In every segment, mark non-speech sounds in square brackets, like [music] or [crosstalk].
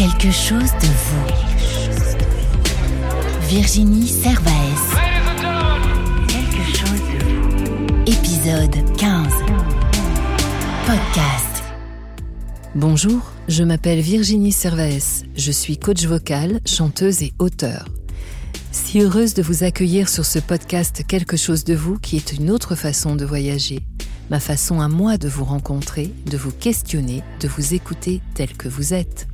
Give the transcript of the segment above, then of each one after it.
Quelque chose de vous. Virginie Servaes. Quelque chose de vous. Épisode 15. Podcast. Bonjour, je m'appelle Virginie Servaes. Je suis coach vocal, chanteuse et auteur. Si heureuse de vous accueillir sur ce podcast Quelque chose de vous qui est une autre façon de voyager, ma façon à moi de vous rencontrer, de vous questionner, de vous écouter tel que vous êtes.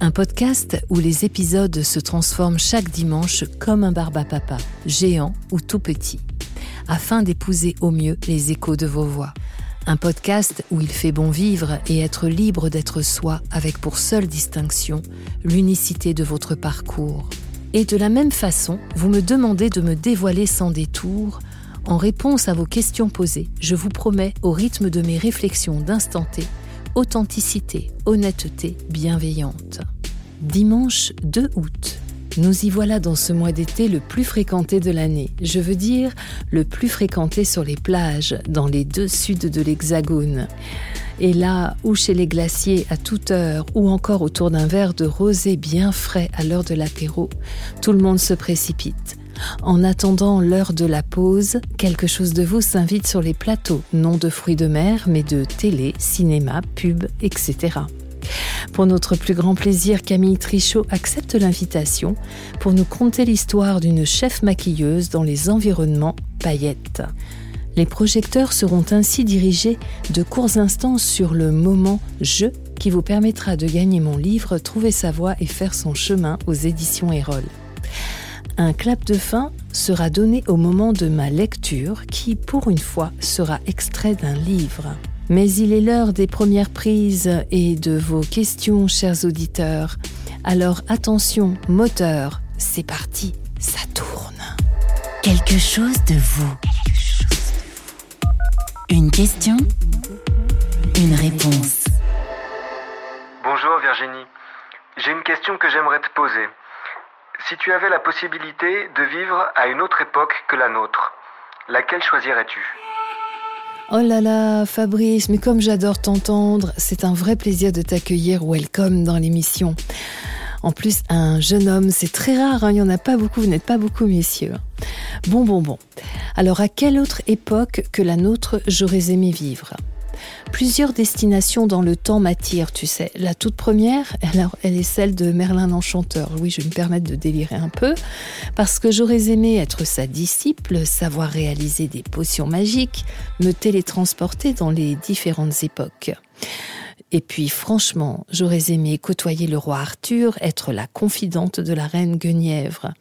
Un podcast où les épisodes se transforment chaque dimanche comme un barbapapa, géant ou tout petit, afin d'épouser au mieux les échos de vos voix. Un podcast où il fait bon vivre et être libre d'être soi avec pour seule distinction l'unicité de votre parcours. Et de la même façon, vous me demandez de me dévoiler sans détour. En réponse à vos questions posées, je vous promets, au rythme de mes réflexions d'instant T, authenticité, honnêteté bienveillante. Dimanche 2 août. Nous y voilà dans ce mois d'été le plus fréquenté de l'année. Je veux dire le plus fréquenté sur les plages, dans les deux suds de l'Hexagone. Et là, ou chez les glaciers à toute heure, ou encore autour d'un verre de rosé bien frais à l'heure de l'apéro, tout le monde se précipite. En attendant l'heure de la pause, quelque chose de vous s'invite sur les plateaux, non de fruits de mer, mais de télé, cinéma, pub, etc. Pour notre plus grand plaisir, Camille Trichot accepte l'invitation pour nous conter l'histoire d'une chef maquilleuse dans les environnements paillettes. Les projecteurs seront ainsi dirigés de courts instants sur le moment je qui vous permettra de gagner mon livre Trouver sa voie et faire son chemin aux éditions Erol. Un clap de fin sera donné au moment de ma lecture qui, pour une fois, sera extrait d'un livre. Mais il est l'heure des premières prises et de vos questions, chers auditeurs. Alors attention, moteur, c'est parti, ça tourne. Quelque chose de vous. Une question, une réponse. Bonjour Virginie. J'ai une question que j'aimerais te poser. Si tu avais la possibilité de vivre à une autre époque que la nôtre, laquelle choisirais-tu? Oh là là, Fabrice, mais comme j'adore t'entendre, c'est un vrai plaisir de t'accueillir welcome dans l'émission. En plus, un jeune homme, c'est très rare, hein, il n'y en a pas beaucoup, vous n'êtes pas beaucoup, messieurs. Bon, bon, bon. Alors, à quelle autre époque que la nôtre j'aurais aimé vivre? Plusieurs destinations dans le temps m'attirent, tu sais. La toute première, [laughs] alors, elle est celle de Merlin l'Enchanteur. Oui, je vais me permettre de délirer un peu, parce que j'aurais aimé être sa disciple, savoir réaliser des potions magiques, me télétransporter dans les différentes époques. Et puis franchement, j'aurais aimé côtoyer le roi Arthur, être la confidente de la reine Guenièvre.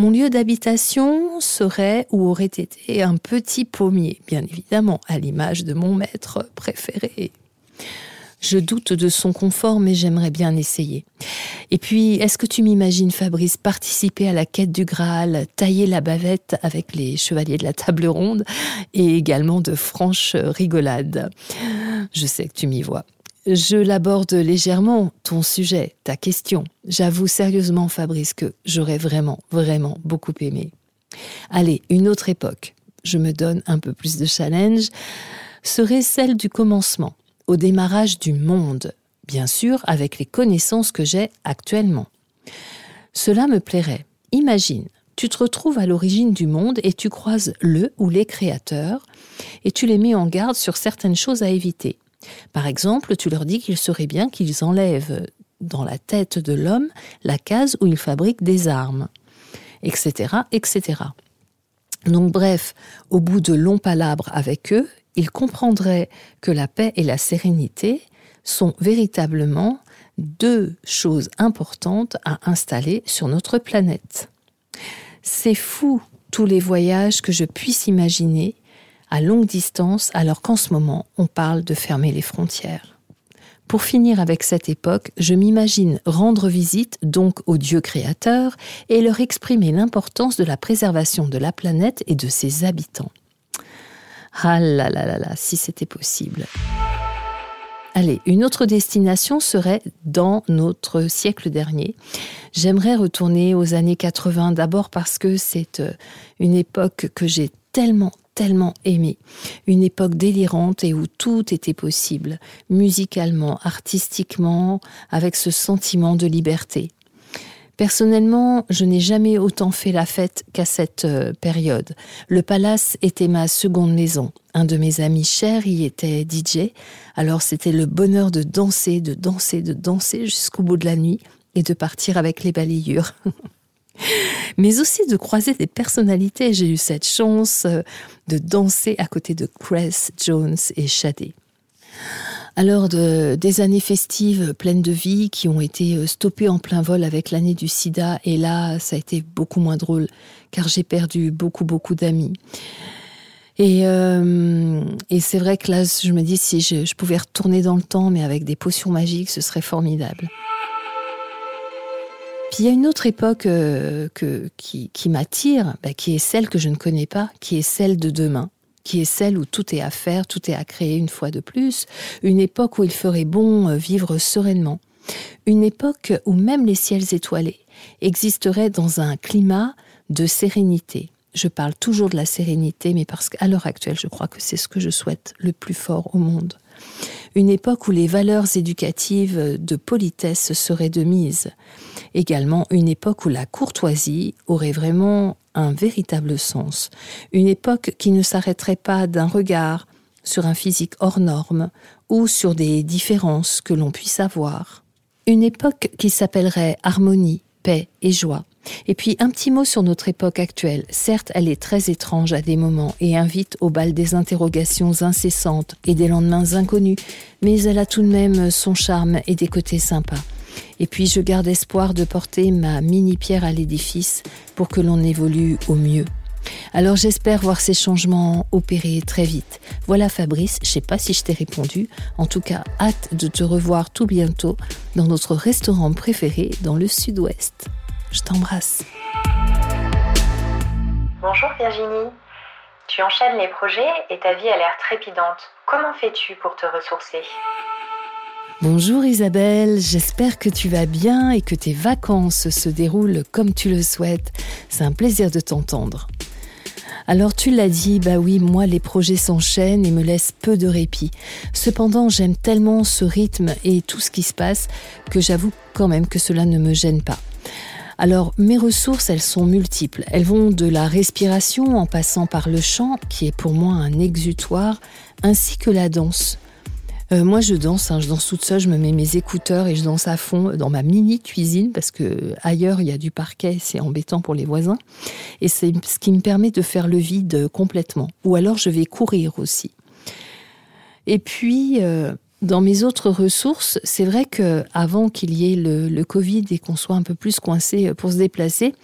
Mon lieu d'habitation serait ou aurait été un petit pommier, bien évidemment, à l'image de mon maître préféré. Je doute de son confort, mais j'aimerais bien essayer. Et puis, est-ce que tu m'imagines, Fabrice, participer à la quête du Graal, tailler la bavette avec les chevaliers de la table ronde et également de franches rigolades? Je sais que tu m'y vois. Je l'aborde légèrement, ton sujet, ta question. J'avoue sérieusement, Fabrice, que j'aurais vraiment, vraiment beaucoup aimé. Allez, une autre époque, je me donne un peu plus de challenge, serait celle du commencement, au démarrage du monde, bien sûr avec les connaissances que j'ai actuellement. Cela me plairait. Imagine, tu te retrouves à l'origine du monde et tu croises le ou les créateurs et tu les mets en garde sur certaines choses à éviter. Par exemple, tu leur dis qu'il serait bien qu'ils enlèvent dans la tête de l'homme la case où il fabrique des armes, etc., etc. Donc bref, au bout de longs palabres avec eux, ils comprendraient que la paix et la sérénité sont véritablement deux choses importantes à installer sur notre planète. C'est fou tous les voyages que je puisse imaginer à longue distance alors qu'en ce moment on parle de fermer les frontières. Pour finir avec cette époque, je m'imagine rendre visite donc aux dieux créateurs et leur exprimer l'importance de la préservation de la planète et de ses habitants. Ah là là là là, si c'était possible. Allez, une autre destination serait dans notre siècle dernier. J'aimerais retourner aux années 80 d'abord parce que c'est euh, une époque que j'ai tellement, tellement aimé. Une époque délirante et où tout était possible, musicalement, artistiquement, avec ce sentiment de liberté. Personnellement, je n'ai jamais autant fait la fête qu'à cette euh, période. Le palace était ma seconde maison. Un de mes amis chers y était DJ, alors c'était le bonheur de danser, de danser, de danser jusqu'au bout de la nuit et de partir avec les balayures. [laughs] [laughs] Mais aussi de croiser des personnalités. J'ai eu cette chance euh, de danser à côté de Cress, Jones et Shadé. Alors de, des années festives pleines de vie qui ont été euh, stoppées en plein vol avec l'année du sida et là ça a été beaucoup moins drôle car j'ai perdu beaucoup beaucoup d'amis. Et, euh, et c'est vrai que là je me dis si je pouvais retourner dans le temps mais avec des potions magiques ce serait formidable. Il y a une autre époque euh, qui m'attire, bah, qui est celle que je ne connais pas, qui est celle de demain qui est celle où tout est à faire, tout est à créer une fois de plus, une époque où il ferait bon euh, vivre sereinement, une époque où même les ciels étoilés existeraient dans un climat de sérénité. Je parle toujours de la sérénité, mais parce qu'à l'heure actuelle, je crois que c'est ce que je souhaite le plus fort au monde. Une époque où les valeurs éducatives de politesse seraient de mise. Également une époque où la courtoisie aurait vraiment un véritable sens, une époque qui ne s'arrêterait pas d'un regard sur un physique hors norme ou sur des différences que l'on puisse avoir, une époque qui s'appellerait harmonie, paix et joie. Et puis un petit mot sur notre époque actuelle. Certes, elle est très étrange à des moments et invite au bal des interrogations incessantes et des lendemains inconnus, mais elle a tout de même son charme et des côtés sympas. Et puis je garde espoir de porter ma mini-pierre à l'édifice pour que l'on évolue au mieux. Alors j'espère voir ces changements opérer très vite. Voilà Fabrice, je sais pas si je t'ai répondu. En tout cas, hâte de te revoir tout bientôt dans notre restaurant préféré dans le sud-ouest. Je t'embrasse. Bonjour Virginie. Tu enchaînes les projets et ta vie a l'air trépidante. Comment fais-tu pour te ressourcer? Bonjour Isabelle, j'espère que tu vas bien et que tes vacances se déroulent comme tu le souhaites. C'est un plaisir de t'entendre. Alors tu l'as dit, bah oui, moi les projets s'enchaînent et me laissent peu de répit. Cependant, j'aime tellement ce rythme et tout ce qui se passe que j'avoue quand même que cela ne me gêne pas. Alors mes ressources, elles sont multiples. Elles vont de la respiration en passant par le chant, qui est pour moi un exutoire, ainsi que la danse. Euh, moi, je danse, hein, je danse toute seule, je me mets mes écouteurs et je danse à fond dans ma mini cuisine parce que ailleurs il y a du parquet, c'est embêtant pour les voisins. Et c'est ce qui me permet de faire le vide complètement. Ou alors je vais courir aussi. Et puis, euh, dans mes autres ressources, c'est vrai que avant qu'il y ait le, Covid et qu'on soit un peu plus coincé pour se déplacer,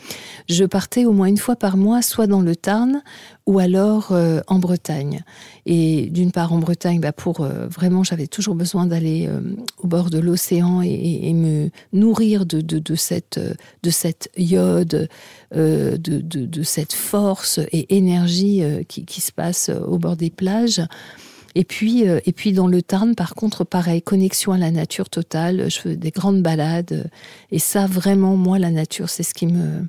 je partais au moins une fois par mois, soit dans le Tarn ou alors euh, en Bretagne. Et d'une part en Bretagne, bah pour euh, vraiment, j'avais toujours besoin d'aller euh, au bord de l'océan et, me nourrir de, cette, de cette iode, de, de, cette force et énergie qui se passe au bord des plages. Et puis, euh, et puis dans le Tarn, par contre, pareil, connexion à la nature totale. Je fais des grandes balades. Et ça, vraiment, moi, la nature, c'est ce qui me,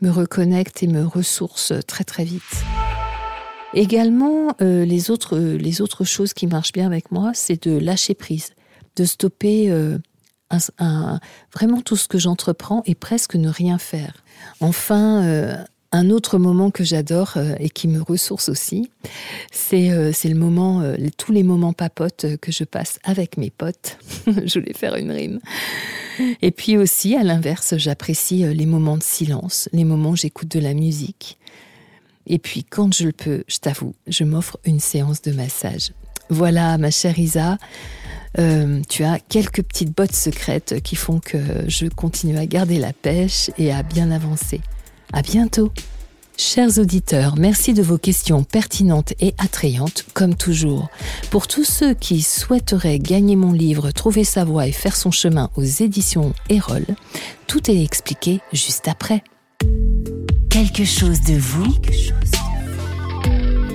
me reconnecte et me ressource très, très vite. Également, euh, les, autres, les autres choses qui marchent bien avec moi, c'est de lâcher prise, de stopper euh, un, vraiment tout ce que j'entreprends et presque ne rien faire. Enfin, euh, un autre moment que j'adore euh, et qui me ressource aussi, c'est euh, le moment, euh, tous les moments papotes que je passe avec mes potes. [laughs] je voulais faire une rime. Et puis aussi, à l'inverse, j'apprécie les moments de silence, les moments où j'écoute de la musique. Et puis, quand je le peux, je t'avoue, je m'offre une séance de massage. Voilà, ma chère Isa, tu as quelques petites bottes secrètes qui font que je continue à garder la pêche et à bien avancer. À bientôt. Chers auditeurs, merci de vos questions pertinentes et attrayantes, comme toujours. Pour tous ceux qui souhaiteraient gagner mon livre Trouver sa voie et faire son chemin aux éditions Erol, tout est expliqué juste après. Quelque chose de vous,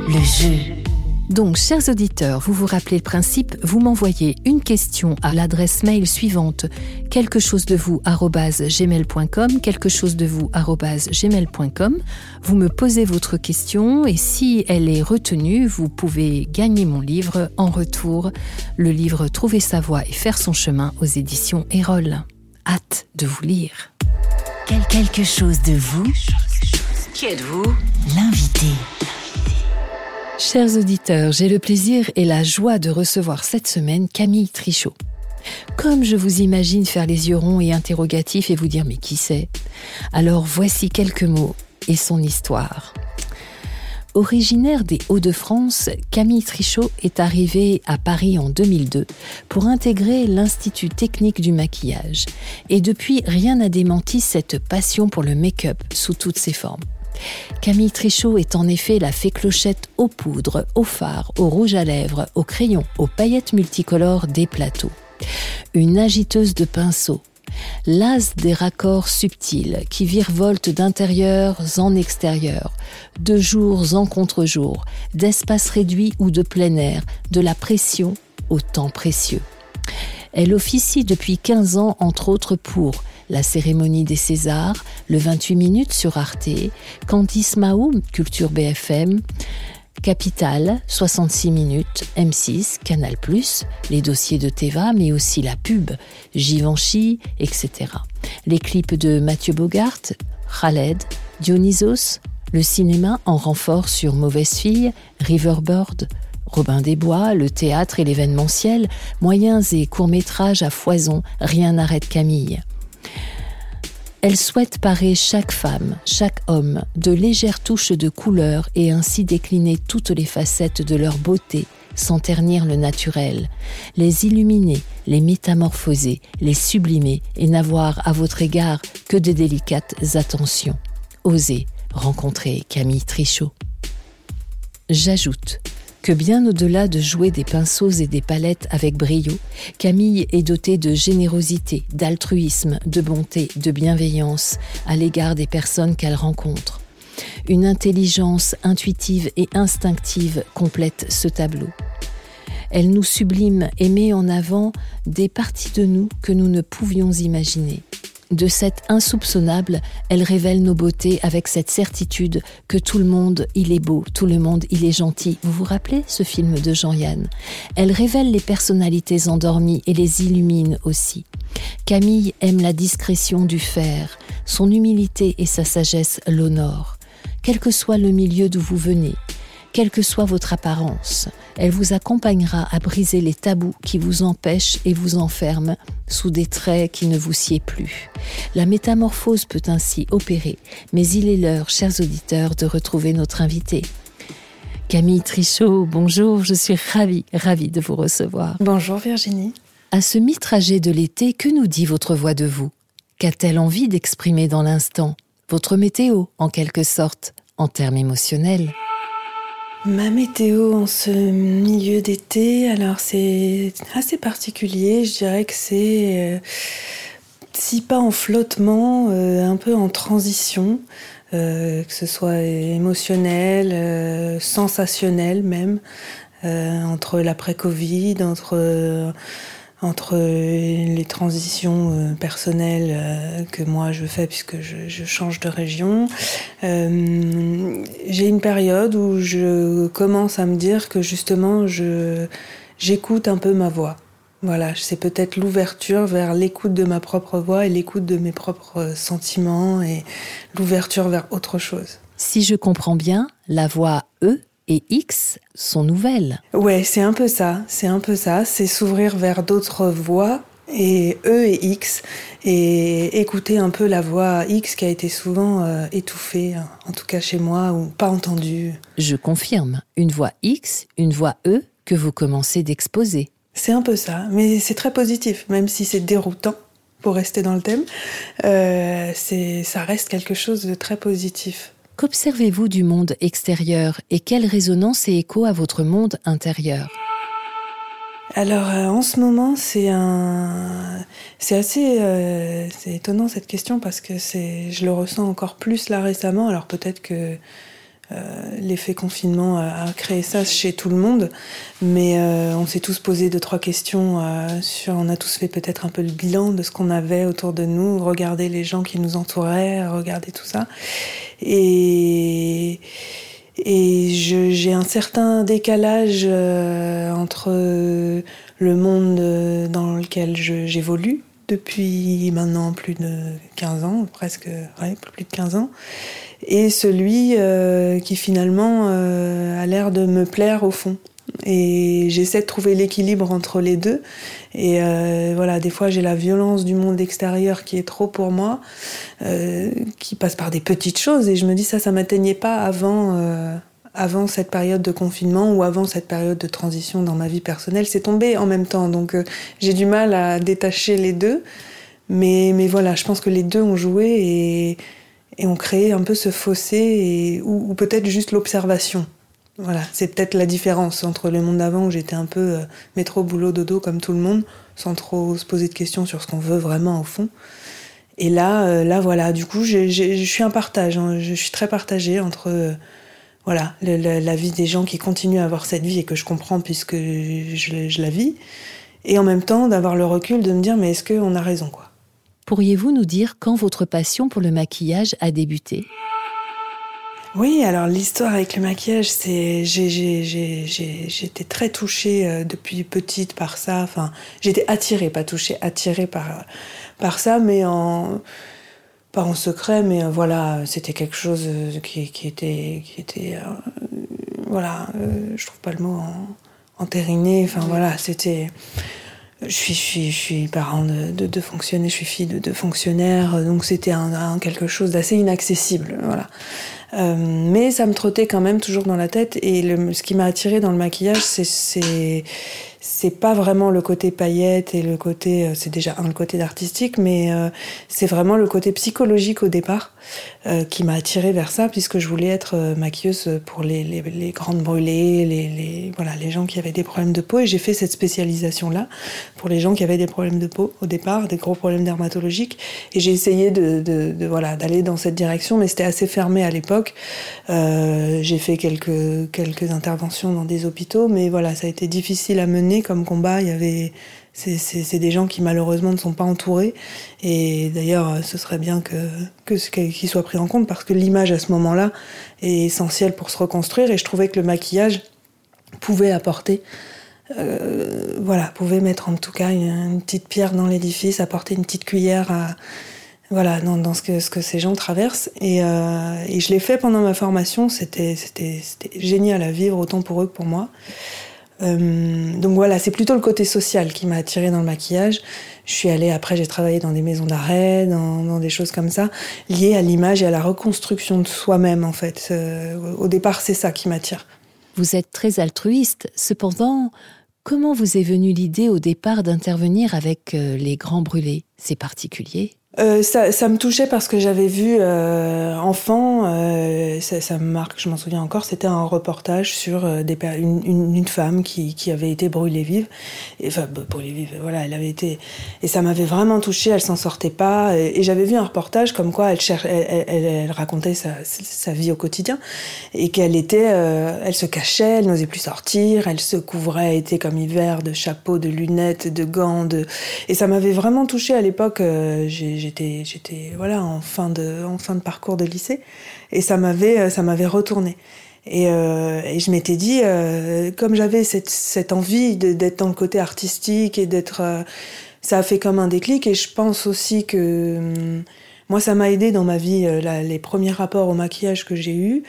le jeu. Donc, chers auditeurs, vous vous rappelez le principe, vous m'envoyez une question à l'adresse mail suivante quelque chose de vous gmail.com, quelque chose de vous gmail.com. Vous me posez votre question et si elle est retenue, vous pouvez gagner mon livre en retour, le livre Trouver sa voie et faire son chemin aux éditions Erol. Hâte de vous lire. Quelque chose de vous. Qui êtes-vous? L'invité. Chers auditeurs, j'ai le plaisir et la joie de recevoir cette semaine Camille Trichot. Comme je vous imagine faire les yeux ronds et interrogatifs et vous dire mais qui c'est? Alors voici quelques mots et son histoire. Originaire des Hauts-de-France, Camille Trichot est arrivée à Paris en 2002 pour intégrer l'Institut technique du maquillage. Et depuis, rien n'a démenti cette passion pour le make-up sous toutes ses formes. Camille Trichot est en effet la fée clochette aux poudres, au phare, au rouge à lèvres, au crayon, aux paillettes multicolores des plateaux. Une agiteuse de pinceaux, l'as des raccords subtils qui virevoltent d'intérieurs en extérieurs, de jours en contre-jours, d'espaces réduits ou de plein air, de la pression au temps précieux. Elle officie depuis 15 ans, entre autres, pour la cérémonie des Césars, le 28 minutes sur Arte, Candice Mahoum, Culture BFM, Capital, 66 minutes, M6, Canal+, les dossiers de Teva, mais aussi la pub, Givenchy, etc. Les clips de Mathieu Bogart, Khaled, Dionysos, le cinéma en renfort sur Mauvaise Fille, Riverboard, Robin des Bois, le théâtre et l'événementiel, moyens et courts-métrages à foison, rien n'arrête Camille. Elle souhaite parer chaque femme, chaque homme, de légères touches de couleur et ainsi décliner toutes les facettes de leur beauté sans ternir le naturel, les illuminer, les métamorphoser, les sublimer et n'avoir à votre égard que de délicates attentions. Osez rencontrer Camille Trichot. J'ajoute que bien au-delà de jouer des pinceaux et des palettes avec brio, Camille est dotée de générosité, d'altruisme, de bonté, de bienveillance à l'égard des personnes qu'elle rencontre. Une intelligence intuitive et instinctive complète ce tableau. Elle nous sublime et met en avant des parties de nous que nous ne pouvions imaginer. De cette insoupçonnable, elle révèle nos beautés avec cette certitude que tout le monde, il est beau, tout le monde, il est gentil. Vous vous rappelez ce film de Jean-Yann? Elle révèle les personnalités endormies et les illumine aussi. Camille aime la discrétion du fer, son humilité et sa sagesse l'honorent. Quel que soit le milieu d'où vous venez, quelle que soit votre apparence, elle vous accompagnera à briser les tabous qui vous empêchent et vous enferment sous des traits qui ne vous sied plus. La métamorphose peut ainsi opérer, mais il est l'heure, chers auditeurs, de retrouver notre invité. Camille Trichot, bonjour, je suis ravie, ravie de vous recevoir. Bonjour Virginie. À ce mi-trajet de l'été, que nous dit votre voix de vous? Qu'a-t-elle envie d'exprimer dans l'instant? Votre météo, en quelque sorte, en termes émotionnels? Ma météo en ce milieu d'été, alors c'est assez particulier. Je dirais que c'est, euh, si pas en flottement, euh, un peu en transition, euh, que ce soit émotionnel, sensationnel même, entre l'après-Covid, entre entre les transitions euh, personnelles euh, que moi je fais puisque je, change de région. Euh, j'ai une période où je commence à me dire que justement je j'écoute un peu ma voix. Voilà, c'est peut-être l'ouverture vers l'écoute de ma propre voix et l'écoute de mes propres sentiments et l'ouverture vers autre chose. Si je comprends bien, la voix E et X sont nouvelles. Ouais, c'est un peu ça, c'est un peu ça, c'est s'ouvrir vers d'autres voix et E et X et écouter un peu la voix X qui a été souvent euh, étouffée, en tout cas chez moi, ou pas entendue. Je confirme, une voix X, une voix E que vous commencez d'exposer. C'est un peu ça, mais c'est très positif, même si c'est déroutant pour rester dans le thème, euh, ça reste quelque chose de très positif. Qu'observez-vous du monde extérieur et quelle résonance et écho à votre monde intérieur? Alors euh, en ce moment c'est un c'est assez euh, c'est étonnant cette question parce que c'est je le ressens encore plus là récemment. Alors peut-être que l'effet confinement a, créé ça chez tout le monde, mais on s'est tous posé deux trois questions sur, on a tous fait peut-être un peu le bilan de ce qu'on avait autour de nous, regarder les gens qui nous entouraient, regarder tout ça, et j'ai un certain décalage euh, entre le monde dans lequel j'évolue depuis maintenant plus de 15 ans, presque ouais, plus de 15 ans, et celui euh, qui finalement euh, a l'air de me plaire au fond. Et j'essaie de trouver l'équilibre entre les deux. Et euh, voilà, des fois j'ai la violence du monde extérieur qui est trop pour moi, euh, qui passe par des petites choses. Et je me dis ça, ça m'atteignait pas avant, euh, avant cette période de confinement ou avant cette période de transition dans ma vie personnelle. C'est tombé en même temps. Donc j'ai du mal à détacher les deux. Mais, mais voilà, je pense que les deux ont joué et, et ont créé un peu ce fossé, et, ou peut-être juste l'observation. Voilà, c'est peut-être la différence entre le monde d'avant où j'étais un peu euh, métro, boulot, dodo comme tout le monde, sans trop se poser de questions sur ce qu'on veut vraiment au fond. Et là, euh, là voilà, du coup, je suis un partage, hein. je suis très partagée entre euh, voilà la vie des gens qui continuent à avoir cette vie et que je comprends puisque je, je la vis, et en même temps d'avoir le recul de me dire mais est-ce qu'on a raison quoi? Pourriez-vous nous dire quand votre passion pour le maquillage a débuté? Oui, alors l'histoire avec le maquillage, c'est j'étais très touchée euh, depuis petite par ça. Enfin, j'étais attirée, pas touchée, attirée par par ça, mais en pas en secret, mais euh, voilà, c'était quelque chose euh, qui, qui était qui était voilà, je trouve pas le mot entériné. Enfin voilà, c'était je suis, je suis, je suis parent de, de, de fonctionnaires, je suis fille de, de fonctionnaires, donc c'était un, un, quelque chose d'assez inaccessible, voilà. Euh, mais ça me trottait quand même toujours dans la tête. Et le, ce qui m'a attiré dans le maquillage, c'est c'est pas vraiment le côté paillette et le côté, euh, c'est déjà un le côté artistique, mais euh, c'est vraiment le côté psychologique au départ qui m'a attiré vers ça, puisque je voulais être maquilleuse pour les, les, les grandes brûlées, les, les, voilà, les gens qui avaient des problèmes de peau, et j'ai fait cette spécialisation-là pour les gens qui avaient des problèmes de peau au départ, des gros problèmes dermatologiques, et j'ai essayé de, de, de voilà d'aller dans cette direction, mais c'était assez fermé à l'époque. Euh, j'ai fait quelques quelques interventions dans des hôpitaux, mais voilà, ça a été difficile à mener comme combat. Il y avait c'est des gens qui malheureusement ne sont pas entourés. Et d'ailleurs, ce serait bien que, que qu'ils soient pris en compte parce que l'image à ce moment-là est essentielle pour se reconstruire. Et je trouvais que le maquillage pouvait apporter, euh, voilà, pouvait mettre en tout cas une, une petite pierre dans l'édifice, apporter une petite cuillère à, voilà, dans, dans, ce, que, ce que ces gens traversent. Et, euh, et je l'ai fait pendant ma formation. C'était génial à vivre, autant pour eux que pour moi. Euh, donc voilà, c'est plutôt le côté social qui m'a attirée dans le maquillage. Je suis allée, après j'ai travaillé dans des maisons d'arrêt, dans, dans, des choses comme ça, liées à l'image et à la reconstruction de soi-même en fait. Euh, au départ, c'est ça qui m'attire. Vous êtes très altruiste, cependant, comment vous est venue l'idée au départ d'intervenir avec euh, les grands brûlés? C'est particulier? Euh, ça, ça, me touchait parce que j'avais vu euh, enfant, euh, ça, ça, me marque, je m'en souviens encore, c'était un reportage sur euh, des, une, une, femme qui, qui, avait été brûlée vive. Et, enfin, brûlée vive, voilà, elle avait été. Et ça m'avait vraiment touchée, elle s'en sortait pas. Et, j'avais vu un reportage comme quoi elle, cher, elle, elle racontait sa, sa, vie au quotidien et qu'elle était. Euh, elle se cachait, elle n'osait plus sortir, elle se couvrait, était comme hiver, de chapeaux, de lunettes, de gants. De... Et ça m'avait vraiment touchée à l'époque. j'ai j'étais j'étais voilà en fin de en fin de parcours de lycée. Et ça m'avait ça m'avait retourné. Et, euh, et je m'étais dit euh, comme j'avais cette, cette envie d'être dans le côté artistique et d'être euh, ça a fait comme un déclic. Et je pense aussi que hum, moi ça m'a aidé dans ma vie euh, les premiers rapports au maquillage que j'ai eu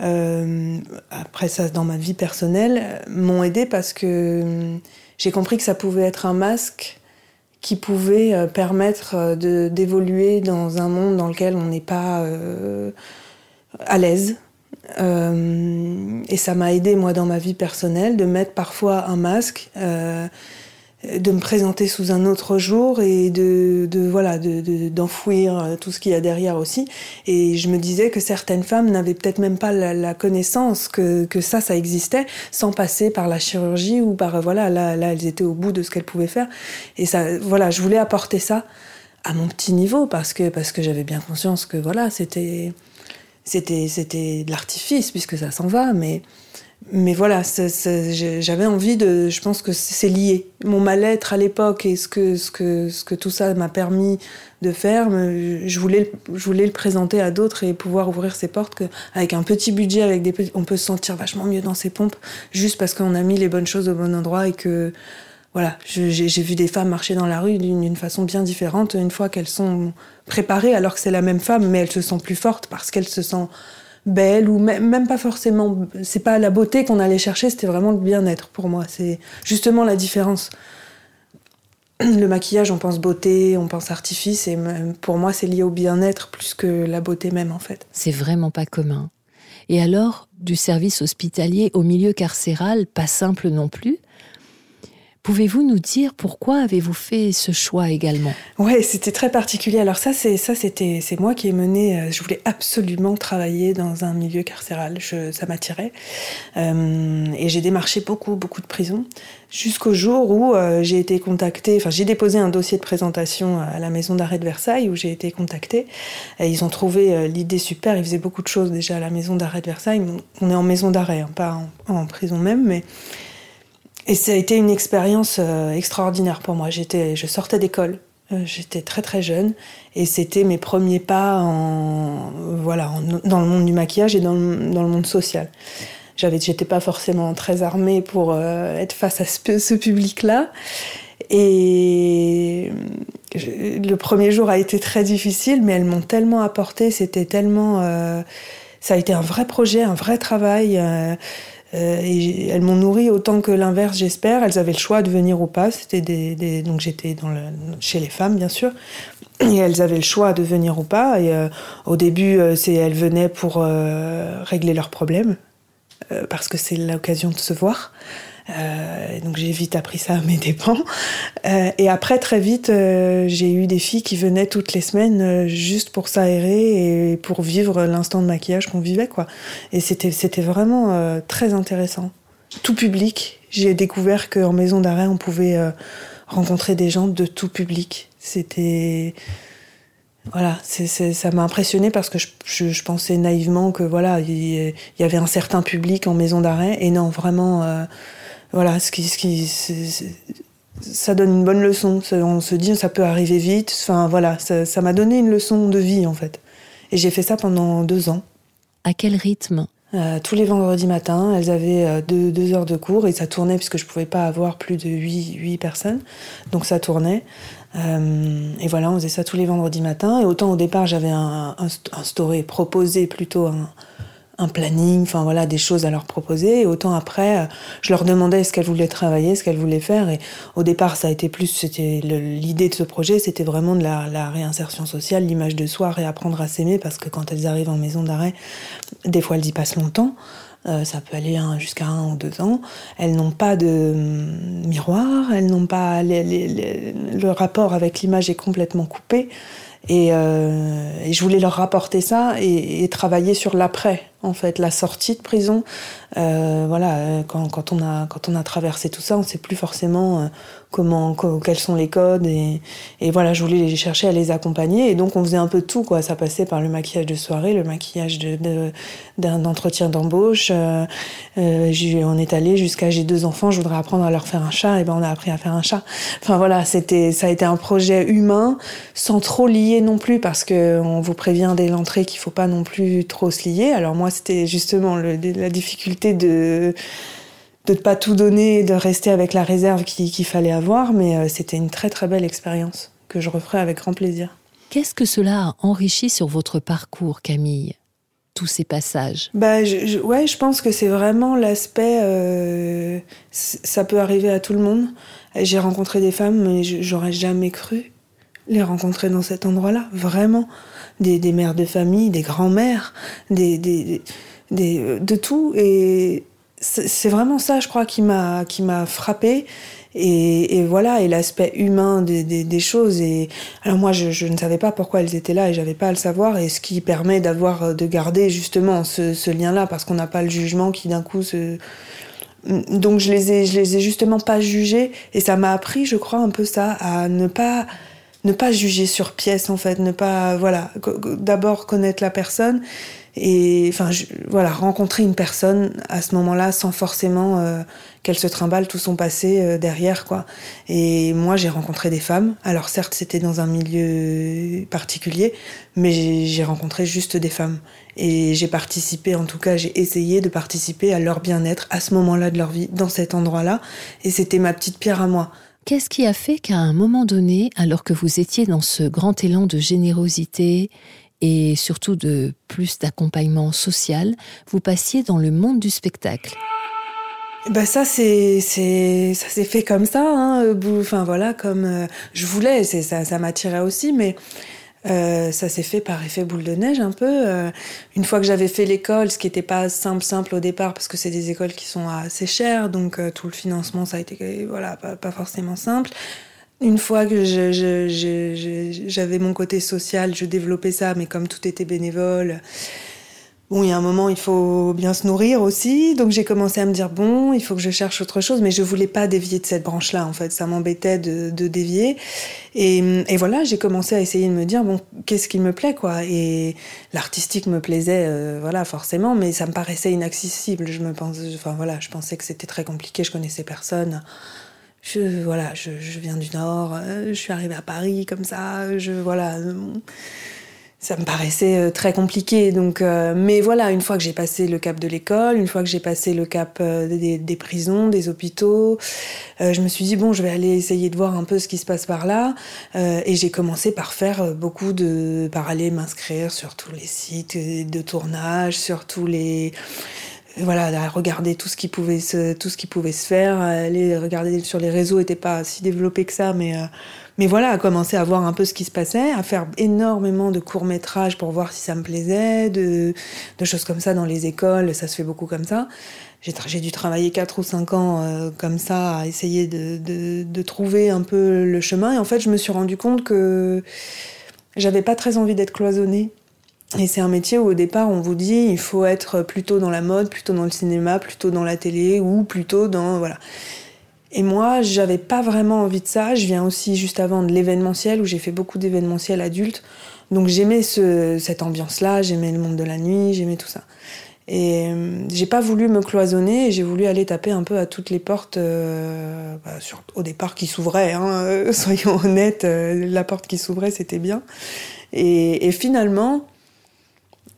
euh, après ça dans ma vie personnelle m'ont aidé parce que hum, j'ai compris que ça pouvait être un masque qui pouvait euh, permettre euh, d'évoluer dans un monde dans lequel on n'est pas euh, à l'aise. Euh, et ça m'a aidé, moi, dans ma vie personnelle, de mettre parfois un masque, de me présenter sous un autre jour et de, de voilà d'enfouir de, de, tout ce qu'il y a derrière aussi. Et je me disais que certaines femmes n'avaient peut-être même pas la, la, connaissance que, que ça ça existait sans passer par la chirurgie ou par voilà là là elles étaient au bout de ce qu'elles pouvaient faire. Et ça voilà je voulais apporter ça à mon petit niveau parce que parce que j'avais bien conscience que voilà c'était c'était c'était de l'artifice puisque ça s'en va, mais mais voilà, j'avais envie de. Je pense que c'est lié. Mon mal-être à l'époque et ce que, ce, que, ce que tout ça m'a permis de faire, je voulais, je voulais le présenter à d'autres et pouvoir ouvrir ces portes. Que, avec un petit budget, avec des on peut se sentir vachement mieux dans ses pompes juste parce qu'on a mis les bonnes choses au bon endroit et que. Voilà, j'ai vu des femmes marcher dans la rue d'une façon bien différente une fois qu'elles sont préparées, alors que c'est la même femme, mais elles se sentent plus fortes parce qu'elles se sentent belle ou même pas forcément. C'est pas la beauté qu'on allait chercher, c'était vraiment le bien-être pour moi. C'est justement la différence. Le maquillage, on pense beauté, on pense artifice, et pour moi, c'est lié au bien-être plus que la beauté même, en fait. C'est vraiment pas commun. Et alors, du service hospitalier au milieu carcéral, pas simple non plus, Pouvez-vous nous dire pourquoi avez-vous fait ce choix également? Ouais, c'était très particulier. Alors ça, c'est ça, c'était c'est moi qui ai mené. Euh, je voulais absolument travailler dans un milieu carcéral. Ça m'attirait euh, et j'ai démarché beaucoup beaucoup de prisons jusqu'au jour où euh, j'ai été contactée. Enfin, j'ai déposé un dossier de présentation à la maison d'arrêt de Versailles où j'ai été contactée. Et ils ont trouvé l'idée super. Ils faisaient beaucoup de choses déjà à la maison d'arrêt de Versailles. On est en maison d'arrêt, hein, pas en prison même, mais et ça a été une expérience euh, extraordinaire pour moi. J'étais, je sortais d'école, euh, j'étais très très jeune, et c'était mes premiers pas en, voilà, dans le monde du maquillage et dans le, monde social. J'avais, j'étais pas forcément très armée pour euh, être face à ce, public-là. Et le premier jour a été très difficile, mais elles m'ont tellement apporté, c'était tellement... ça a été un vrai projet, un vrai travail. Et elles m'ont nourri autant que l'inverse, j'espère. Elles avaient le choix de venir ou pas. C'était donc j'étais chez les femmes, bien sûr. Et elles avaient le choix de venir ou pas. Et euh, au début, euh, c'est elles venaient pour régler leurs problèmes, parce que c'est l'occasion de se voir. Euh, donc j'ai vite appris ça à mes dépens. Euh, et après, très vite, euh, j'ai eu des filles qui venaient toutes les semaines juste pour s'aérer et pour vivre l'instant de maquillage qu'on vivait. quoi. Et c'était, c'était vraiment très intéressant. Tout public. J'ai découvert qu'en maison d'arrêt, on pouvait rencontrer des gens de tout public. C'était voilà, ça m'a impressionné parce que je, je, pensais naïvement que voilà, il y, avait un certain public en maison d'arrêt et non, vraiment, voilà, ce qui, ce qui ça donne une bonne leçon. On se dit, ça peut arriver vite. Enfin, voilà, ça m'a donné une leçon de vie, en fait. Et j'ai fait ça pendant deux ans. À quel rythme? Euh, Tous les vendredis matins, elles avaient euh, deux, heures de cours et ça tournait puisque je ne pouvais pas avoir plus de huit, personnes. Donc ça tournait. Euh, et voilà, on faisait ça tous les vendredis matins. Et autant au départ, j'avais un, story proposé plutôt un, un planning, enfin voilà, des choses à leur proposer. Et autant après, euh, je leur demandais ce qu'elles voulaient travailler, ce qu'elles voulaient faire. Et au départ, ça a été plus, c'était l'idée de ce projet, c'était vraiment de la, réinsertion sociale, l'image de soi, réapprendre à s'aimer, parce que quand elles arrivent en maison d'arrêt, des fois elles y passent longtemps. Euh, ça peut aller jusqu'à un ou deux ans. Elles n'ont pas de hum, miroir, elles n'ont pas le rapport avec l'image est complètement coupé. Et, euh, je voulais leur rapporter ça et, et travailler sur l'après, en fait, la sortie de prison. Euh, voilà, quand, quand, on a, quand on a traversé tout ça, on ne sait plus forcément euh, comment, quels sont les codes. Et, et, voilà, je voulais les chercher à les accompagner. Et donc, on faisait un peu tout, quoi. Ça passait par le maquillage de soirée, le maquillage de, d'un entretien d'embauche. Euh, euh on est allé jusqu'à j'ai deux enfants, je voudrais apprendre à leur faire un chat. Et ben, on a appris à faire un chat. Enfin, voilà, c'était, ça a été un projet humain, sans trop lier non plus, parce que on vous prévient dès l'entrée qu'il faut pas non plus trop se lier. Alors, moi, c'était justement le, la difficulté de de ne pas tout donner, de rester avec la réserve qu'il fallait avoir, mais euh, c'était une très très belle expérience que je referai avec grand plaisir. Qu'est-ce que cela a enrichi sur votre parcours, Camille tous ces passages? Bah, je, Ouais, je pense que c'est vraiment l'aspect. Euh, ça peut arriver à tout le monde. J'ai rencontré des femmes, mais j'aurais jamais cru les rencontrer dans cet endroit-là. Vraiment. Des, des, mères de famille, des grands-mères, des, des, des, de tout. Et c'est vraiment ça, je crois, qui m'a qui m'a frappé. Et, et, voilà, et l'aspect humain des, des, choses. Et alors moi, je, ne savais pas pourquoi elles étaient là et j'avais pas à le savoir. Et ce qui permet d'avoir, de garder justement ce, lien-là, parce qu'on n'a pas le jugement qui d'un coup se donc je les ai, je les ai justement pas jugées et ça m'a appris, je crois, un peu ça, à ne pas ne pas juger sur pièce en fait, ne pas voilà, d'abord connaître la personne et enfin voilà rencontrer une personne à ce moment-là sans forcément euh, qu'elle se trimballe tout son passé euh, derrière quoi. Et moi j'ai rencontré des femmes. Alors certes c'était dans un milieu particulier mais j'ai rencontré juste des femmes. Et j'ai participé en tout cas j'ai essayé de participer à leur bien-être à ce moment-là de leur vie dans cet endroit-là. Et c'était ma petite pierre à moi. Qu'est-ce qui a fait qu'à un moment donné, alors que vous étiez dans ce grand élan de générosité et surtout de plus d'accompagnement social, vous passiez dans le monde du spectacle ben ça c'est c'est ça s'est fait comme ça hein, enfin voilà comme euh, je voulais ça ça m'attirait aussi mais euh, ça s'est fait par effet boule de neige un peu. Euh, une fois que j'avais fait l'école, ce qui n'était pas simple simple au départ parce que c'est des écoles qui sont assez chères, donc tout le financement ça a été voilà pas, pas forcément simple. Une fois que j'avais mon côté social, je développais ça, mais comme tout était bénévole, Bon, il y a un moment, il faut bien se nourrir aussi. Donc j'ai commencé à me dire, bon, il faut que je cherche autre chose. Mais je voulais pas dévier de cette branche-là, en fait. Ça m'embêtait de, dévier. Et, et voilà, j'ai commencé à essayer de me dire, bon, qu'est-ce qui me plaît, quoi. Et l'artistique me plaisait, euh, voilà, forcément, mais ça me paraissait inaccessible. Je me pense, enfin voilà, je pensais que c'était très compliqué. Je connaissais personne. Je, voilà, je, viens du Nord. Euh, je suis arrivée à Paris comme ça. Je, voilà ça me paraissait euh, très compliqué. Donc, euh, mais voilà, une fois que j'ai passé le cap de l'école, une fois que j'ai passé le cap euh, des, prisons, des hôpitaux, je me suis dit bon, je vais aller essayer de voir un peu ce qui se passe par là. et j'ai commencé par faire beaucoup de, par aller m'inscrire sur tous les sites de tournage, sur tous les voilà, regarder tout ce qui pouvait se, tout ce qui pouvait se faire, aller regarder sur les réseaux n'était pas si développé que ça, mais mais voilà, à commencer à voir un peu ce qui se passait, à faire énormément de courts-métrages pour voir si ça me plaisait, de, de, choses comme ça dans les écoles, ça se fait beaucoup comme ça. J'ai dû travailler 4 ou 5 ans euh, comme ça, à essayer de, de, de, trouver un peu le chemin. Et en fait, je me suis rendu compte que j'avais pas très envie d'être cloisonnée. Et c'est un métier où au départ on vous dit il faut être plutôt dans la mode, plutôt dans le cinéma, plutôt dans la télé ou plutôt dans voilà. Et moi, j'avais pas vraiment envie de ça. Je viens aussi juste avant de l'événementiel où j'ai fait beaucoup d'événementiels adultes. Donc j'aimais ce, cette ambiance-là, j'aimais le monde de la nuit, j'aimais tout ça. Et euh, j'ai pas voulu me cloisonner, j'ai voulu aller taper un peu à toutes les portes, euh, bah, au départ qui s'ouvraient, hein, [laughs] soyons honnêtes, euh, la porte qui s'ouvrait c'était bien. Et finalement,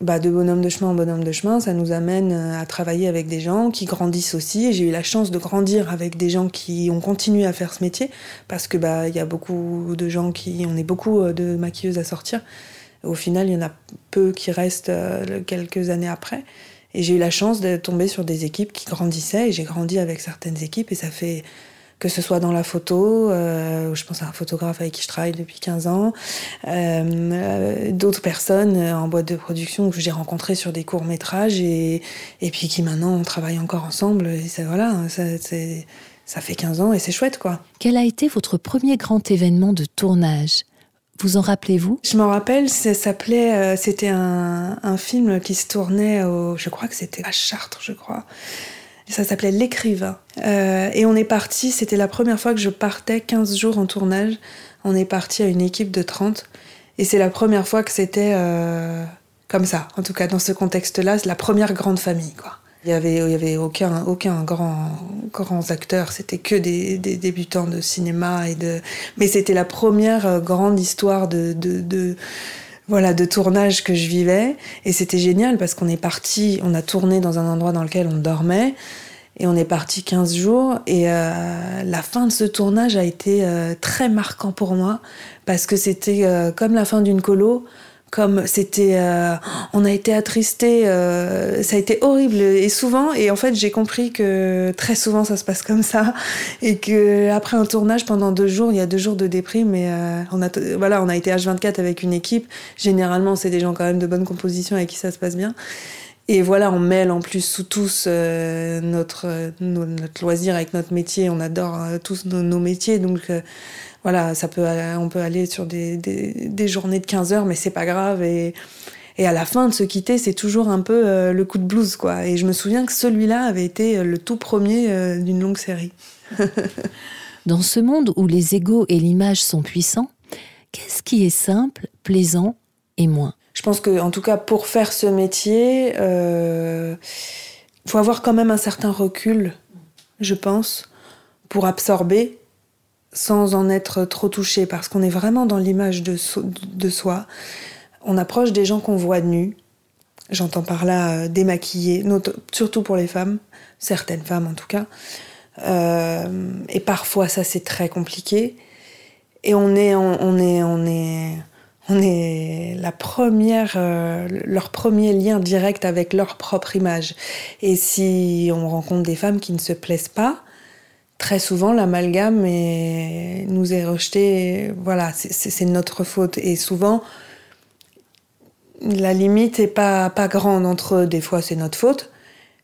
bah, de bonhomme de chemin en bonhomme de chemin, ça nous amène euh, à travailler avec des gens qui grandissent aussi. J'ai eu la chance de grandir avec des gens qui ont continué à faire ce métier parce que bah il y a beaucoup de gens qui, on est beaucoup euh, de maquilleuses à sortir. Au final, il y en a peu qui restent euh, quelques années après. Et j'ai eu la chance de tomber sur des équipes qui grandissaient et j'ai grandi avec certaines équipes et ça fait que ce soit dans la photo, euh, je pense à un photographe avec qui je travaille depuis 15 ans, euh, d'autres personnes en boîte de production que j'ai rencontrées sur des courts métrages et, et puis qui maintenant on travaille encore ensemble. Et ça, voilà, ça, ça fait 15 ans et c'est chouette quoi. Quel a été votre premier grand événement de tournage? Vous en rappelez-vous? Je m'en rappelle, ça s'appelait, euh, c'était un, un, film qui se tournait au, je crois que c'était à Chartres, je crois. Ça s'appelait L'écrivain. Euh, et on est parti, c'était la première fois que je partais 15 jours en tournage. On est parti à une équipe de 30. Et c'est la première fois que c'était euh, comme ça. En tout cas, dans ce contexte-là, c'est la première grande famille, quoi. Il y avait, il y avait aucun, aucun grand, grands acteurs. C'était que des, des, débutants de cinéma et de. Mais c'était la première euh, grande histoire de, de, de voilà, de tournage que je vivais. Et c'était génial parce qu'on est parti, on a tourné dans un endroit dans lequel on dormait. Et on est parti 15 jours. Et euh, la fin de ce tournage a été euh, très marquant pour moi parce que c'était euh, comme la fin d'une colo comme c'était euh, on a été attristé euh, ça a été horrible et souvent et en fait j'ai compris que très souvent ça se passe comme ça et que après un tournage pendant deux jours il y a deux jours de déprime et euh, on a voilà on a été H24 avec une équipe généralement c'est des gens quand même de bonne composition avec qui ça se passe bien et voilà, on mêle en plus sous tous notre, notre loisir avec notre métier. On adore tous nos, métiers. Donc, voilà, ça peut, on peut aller sur des, des, journées de 15 heures, mais c'est pas grave. Et, et à la fin de se quitter, c'est toujours un peu euh, le coup de blues, quoi. Et je me souviens que celui-là avait été euh, le tout premier euh, d'une longue série. [laughs] Dans ce monde où les égaux et l'image sont puissants, qu'est-ce qui est simple, plaisant et moins? Je pense que, en tout cas, pour faire ce métier, il euh, faut avoir quand même un certain recul, je pense, pour absorber sans en être trop touché, parce qu'on est vraiment dans l'image de, soi. On approche des gens qu'on voit nus. J'entends par là euh, démaquillés, surtout pour les femmes, certaines femmes en tout cas. Euh, et parfois, ça c'est très compliqué. Et on est, on, est, on est, on est la première, euh, leur premier lien direct avec leur propre image. Et si on rencontre des femmes qui ne se plaisent pas, très souvent l'amalgame nous est rejeté. Voilà, c'est notre faute. Et souvent, la limite est pas, pas grande entre eux. Des fois, c'est notre faute.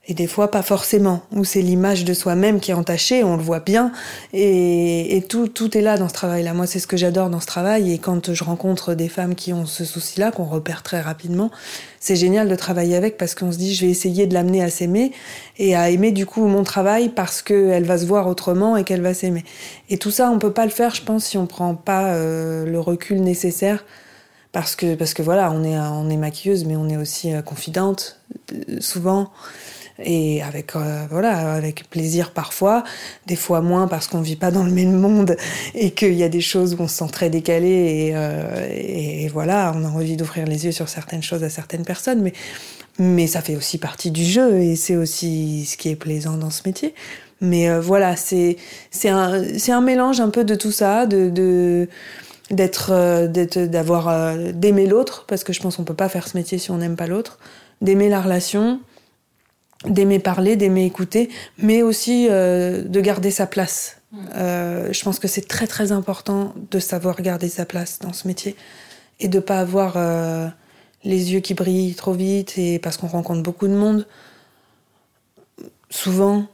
Et des fois, pas forcément, où c'est l'image de soi-même qui est entachée, on le voit bien, et, tout, tout est là dans ce travail-là. Moi, c'est ce que j'adore dans ce travail, et quand je rencontre des femmes qui ont ce souci-là, qu'on repère très rapidement, c'est génial de travailler avec parce qu'on se dit, je vais essayer de l'amener à s'aimer, et à aimer du coup mon travail parce qu'elle va se voir autrement et qu'elle va s'aimer. Et tout ça, on peut pas le faire, je pense, si on prend pas euh, le recul nécessaire. Parce que parce que voilà on est on est maquilleuse mais on est aussi euh, confidente euh, souvent et avec euh, voilà avec plaisir parfois des fois moins parce qu'on vit pas dans le même monde et qu'il y a des choses où on se sent très décalé et, euh, et voilà on a envie d'ouvrir les yeux sur certaines choses à certaines personnes. Mais mais ça fait aussi partie du jeu et c'est aussi ce qui est plaisant dans ce métier. Mais euh, voilà c'est c'est un c'est un mélange un peu de tout ça de, de d'être d'avoir d'aimer l'autre parce que je pense qu'on peut pas faire ce métier si on n'aime pas l'autre d'aimer la relation d'aimer parler, d'aimer écouter, mais aussi euh, de garder sa place. Mm. Euh, je pense que c'est très très important de savoir garder sa place dans ce métier et de pas avoir euh, les yeux qui brillent trop vite et parce qu'on rencontre beaucoup de monde souvent,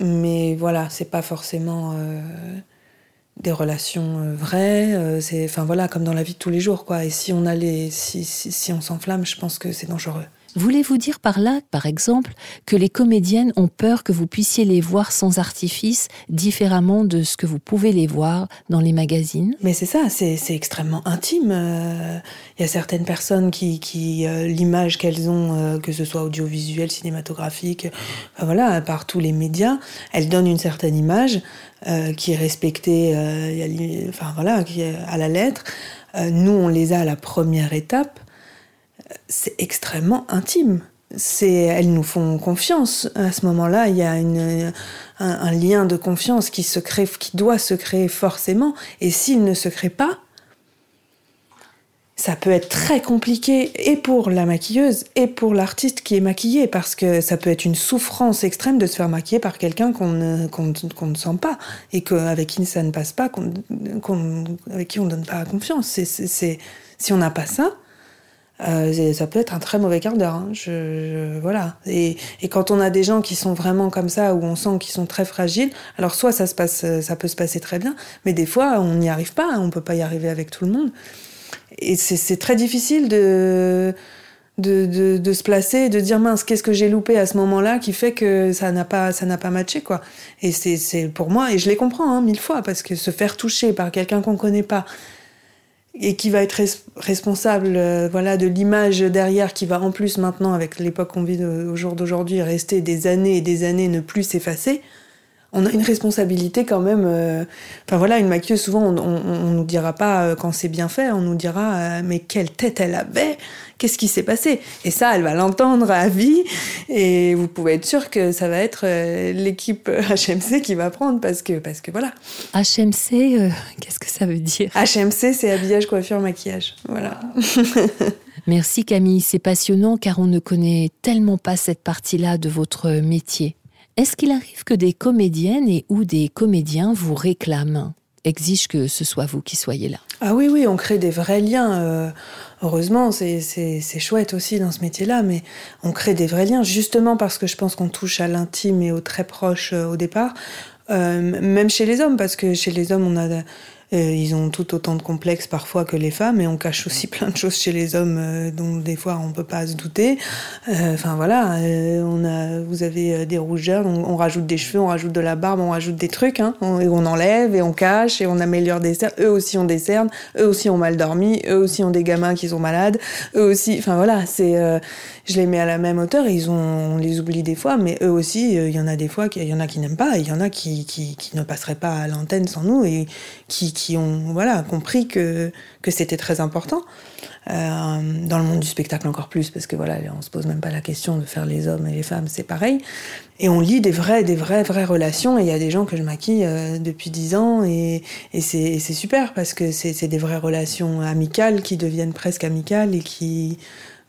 mais voilà, c'est pas forcément des relations vraies. c'est enfin voilà comme dans la vie de tous les jours quoi. Et si on a les si, si on s'enflamme, je pense que c'est dangereux. Voulez-vous dire par là, par exemple, que les comédiennes ont peur que vous puissiez les voir sans artifice, différemment de ce que vous pouvez les voir dans les magazines? Mais c'est ça, c'est extrêmement intime. Il euh, y a certaines personnes qui, qui euh, l'image qu'elles ont, euh, que ce soit audiovisuel, cinématographique, voilà, par tous les médias, elles donnent une certaine image qui est respectée, enfin voilà, à la lettre. nous, on les a à la première étape c'est extrêmement intime. C'est, elles nous font confiance. À ce moment-là, il y a un, lien de confiance qui se crée, qui doit se créer forcément. Et s'il ne se crée pas, ça peut être très compliqué et pour la maquilleuse et pour l'artiste qui est maquillé parce que ça peut être une souffrance extrême de se faire maquiller par quelqu'un qu'on ne, ne sent pas et avec qui ça ne passe pas, avec qui on ne donne pas confiance. si on n'a pas ça, euh, ça peut être un très mauvais quart d'heure. Hein. Je, voilà. Et, et, quand on a des gens qui sont vraiment comme ça, où on sent qu'ils sont très fragiles, alors soit ça se passe, ça peut se passer très bien, mais des fois on n'y arrive pas. Hein. On peut pas y arriver avec tout le monde. Et c'est très difficile de de, de, de, se placer, de dire mince, qu'est-ce que j'ai loupé à ce moment-là qui fait que ça n'a pas, ça n'a pas matché quoi. Et c'est pour moi, et je les comprends hein, mille fois, parce que se faire toucher par quelqu'un qu'on connaît pas, et qui va être responsable euh, voilà de l'image derrière qui va en plus maintenant avec l'époque qu'on vit au jour d'aujourd'hui rester des années et des années ne plus s'effacer on a une responsabilité quand même euh, enfin voilà une maquilleuse souvent on, on, nous dira pas euh, quand c'est bien fait on nous dira mais quelle tête elle avait qu'est-ce qui s'est passé? Et ça, elle va l'entendre à vie. Et vous pouvez être sûr que ça va être euh, l'équipe HMC qui va prendre parce que, parce que voilà. HMC, euh, qu'est-ce que ça veut dire? HMC, c'est habillage, coiffure, maquillage. Voilà. [laughs] Merci Camille, c'est passionnant car on ne connaît tellement pas cette partie-là de votre métier. Est-ce qu'il arrive que des comédiennes et ou des comédiens vous réclament? Exige que ce soit vous qui soyez là. Ah oui, oui, on crée des vrais liens. Euh, heureusement, c'est chouette aussi dans ce métier-là, mais on crée des vrais liens justement parce que je pense qu'on touche à l'intime et au très proche euh, au départ. Euh, même chez les hommes, parce que chez les hommes, on a Euh, ils ont tout autant de complexes parfois que les femmes et on cache aussi plein de choses chez les hommes euh, dont des fois on peut pas se douter. Euh, enfin voilà, on a, vous avez des rougeurs, on, rajoute des cheveux, on rajoute de la barbe, on rajoute des trucs, hein, on, et on enlève et on cache et on améliore des cernes. Eux aussi ont des cernes, eux aussi ont mal dormi, eux aussi ont des gamins qui sont malades, eux aussi. Enfin voilà, c'est, je les mets à la même hauteur et ils ont, on les oublie des fois, mais eux aussi, il y en a des fois, il y en a qui n'aiment pas, il y en a qui, qui, qui ne passeraient pas à l'antenne sans nous et qui qui ont voilà, compris que, que c'était très important. Euh, dans le monde du spectacle encore plus, parce que voilà, on se pose même pas la question de faire les hommes et les femmes, c'est pareil. Et on lit des vraies, des vraies, vraies relations. Et il y a des gens que je maquille euh, depuis dix ans, et, et c'est super parce que c'est des vraies relations amicales qui deviennent presque amicales et qui,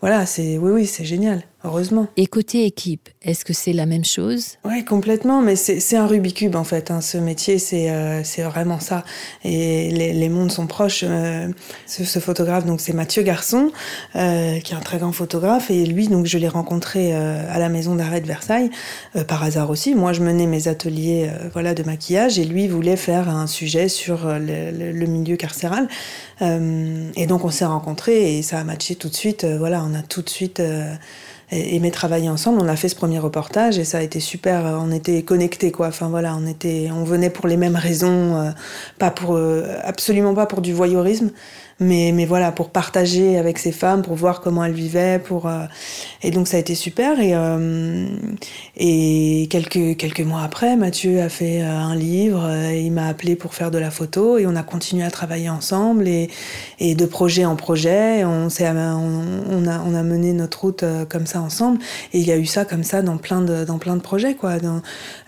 voilà, c'est oui, oui, c'est génial heureusement. Et côté équipe, est-ce que c'est la même chose? Oui, complètement, mais c'est un Rubik's en fait. Hein. Ce métier, c'est euh, vraiment ça. Et les, les, mondes sont proches. Euh, ce, ce, photographe, donc c'est Mathieu Garçon, euh, qui est un très grand photographe. Et lui, donc je l'ai rencontré euh, à la maison d'arrêt de Versailles, euh, par hasard aussi. Moi, je menais mes ateliers voilà, de maquillage et lui voulait faire un sujet sur le, le, le milieu carcéral. et donc on s'est rencontrés et ça a matché tout de suite. voilà, on a tout de suite aimer travailler ensemble. On a fait ce premier reportage et ça a été super. On était connectés, quoi. Enfin voilà, on était, on venait pour les mêmes raisons, euh, pas pour, euh, absolument pas pour du voyeurisme, mais, mais voilà, pour partager avec ces femmes, pour voir comment elles vivaient, pour euh, et donc ça a été super. Et euh, et quelques quelques mois après, Mathieu a fait euh, un livre. il m'a appelé pour faire de la photo et on a continué à travailler ensemble et et de projet en projet, on on, on, a on a mené notre route comme ça ensemble. Et il y a eu ça comme ça dans plein de dans plein de projets quoi.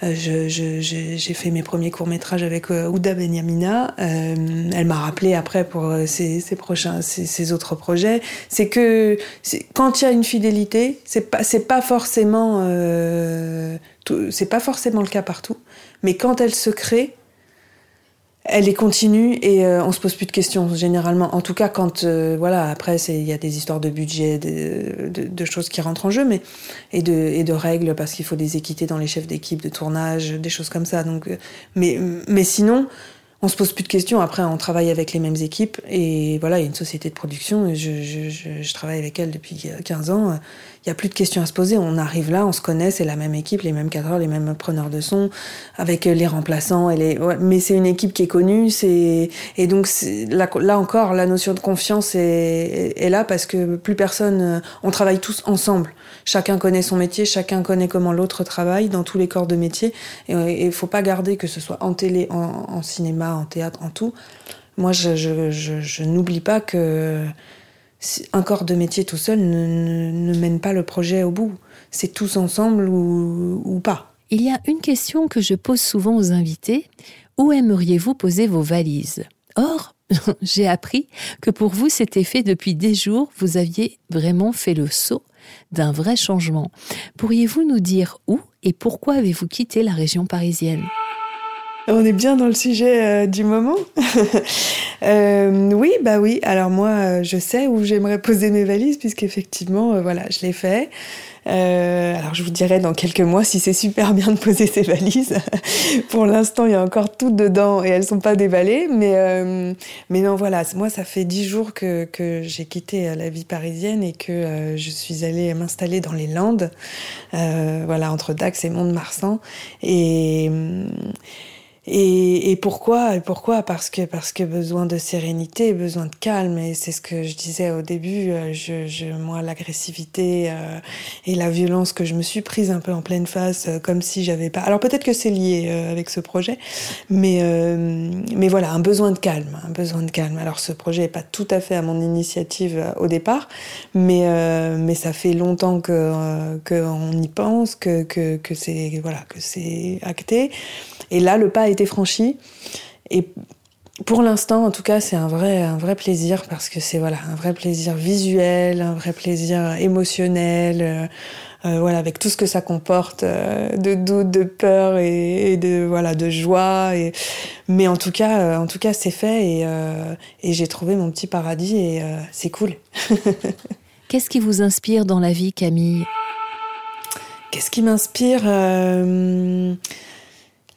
Je j'ai fait mes premiers courts métrages avec Ouda Benyamina. elle m'a rappelé après pour ses ces prochains, ces, autres projets, c'est que quand il y a une fidélité, c'est pas, c'est pas forcément, euh, c'est pas forcément le cas partout, mais quand elle se crée, elle est continue et euh, on se pose plus de questions généralement. En tout cas, quand euh, voilà, après il y a des histoires de budget, de, de, choses qui rentrent en jeu, mais et de et de règles parce qu'il faut des équités dans les chefs d'équipe, de tournage, des choses comme ça. Donc, mais mais sinon, on se pose plus de questions. Après, on travaille avec les mêmes équipes. Et voilà, il y a une société de production. Et je, je, je, travaille avec elle depuis 15 ans. Il n'y a plus de questions à se poser. On arrive là, on se connaît, c'est la même équipe, les mêmes cadreurs, les mêmes preneurs de son, avec les remplaçants. Et les... mais c'est une équipe qui est connue. C'est et donc là, encore, la notion de confiance est là parce que plus personne. On travaille tous ensemble. Chacun connaît son métier, chacun connaît comment l'autre travaille dans tous les corps de métier. Et il faut pas garder que ce soit en télé, en, cinéma, en théâtre, en tout. Moi, je, n'oublie pas que un corps de métier tout seul ne, ne, mène pas le projet au bout. C'est tous ensemble ou, ou pas. Il y a une question que je pose souvent aux invités. Où aimeriez-vous poser vos valises? Or, [laughs] j'ai appris que pour vous, c'était fait depuis des jours. Vous aviez vraiment fait le saut d'un vrai changement. Pourriez-vous nous dire où et pourquoi avez-vous quitté la région parisienne? On est bien dans le sujet euh, du moment. [laughs] euh, oui, bah oui. Alors moi, euh, je sais où j'aimerais poser mes valises, puisqu'effectivement, euh, voilà, je l'ai fait. Euh, alors je vous dirai dans quelques mois si c'est super bien de poser ces valises. [laughs] Pour l'instant, il y a encore tout dedans et elles sont pas déballées. Mais, euh, mais non, voilà, moi ça fait dix jours que, que j'ai quitté euh, la vie parisienne et que euh, je suis allée m'installer dans les Landes, euh, voilà, entre Dax et Mont-de-Marsan. Et et, et, pourquoi Pourquoi? Parce que parce que besoin de sérénité, besoin de calme. Et c'est ce que je disais au début. Euh, je, je moi, l'agressivité euh, et la violence que je me suis prise un peu en pleine face, euh, comme si j'avais pas. Alors peut-être que c'est lié euh, avec ce projet, mais euh, mais voilà, un besoin de calme, un besoin de calme. Alors ce projet est pas tout à fait à mon initiative au départ, mais mais ça fait longtemps que qu'on y pense, que que que c'est voilà que c'est acté. Et là, le pas a été franchi. Et pour l'instant, en tout cas, c'est un vrai, un vrai plaisir parce que c'est voilà un vrai plaisir visuel, un vrai plaisir émotionnel, euh, euh, voilà avec tout ce que ça comporte euh, de doute, de peur et, et, de voilà de joie. Et mais en tout cas, en tout cas, c'est fait et, et j'ai trouvé mon petit paradis et c'est cool. [laughs] Qu'est-ce qui vous inspire dans la vie, Camille? Qu'est-ce qui m'inspire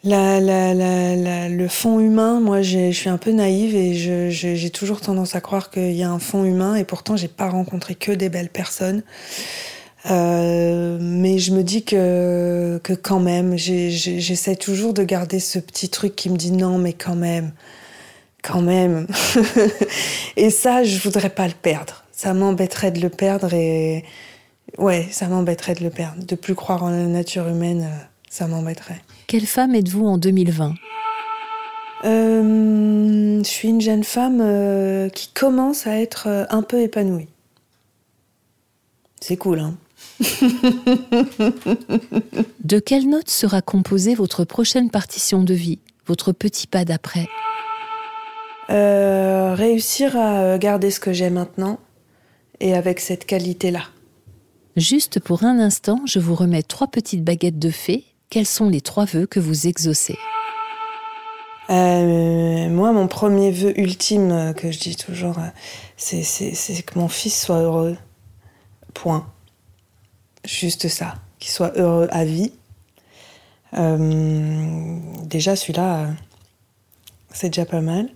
le fond humain, moi je suis un peu naïve et j'ai toujours tendance à croire qu'il y a un fond humain et pourtant j'ai pas rencontré que des belles personnes. Euh, mais je me dis que, que quand même, j'essaie toujours de garder ce petit truc qui me dit non, mais quand même, quand même. [laughs] et ça, je voudrais pas le perdre. Ça m'embêterait de le perdre et ouais, ça m'embêterait de le perdre. De plus croire en la nature humaine, euh, ça m'embêterait. Quelle femme êtes-vous en 2020 euh, Je suis une jeune femme euh, qui commence à être euh, un peu épanouie. C'est cool, hein? [laughs] De quelle note sera composée votre prochaine partition de vie, votre petit pas d'après? Réussir à garder ce que j'ai maintenant et avec cette qualité-là. Juste pour un instant, je vous remets trois petites baguettes de fées quels sont les trois vœux que vous exaucez euh, moi, mon premier vœu ultime euh, que je dis toujours, euh, c'est, que mon fils soit heureux. Point. Juste ça. Qu'il soit heureux à vie. déjà, celui-là, c'est déjà pas mal.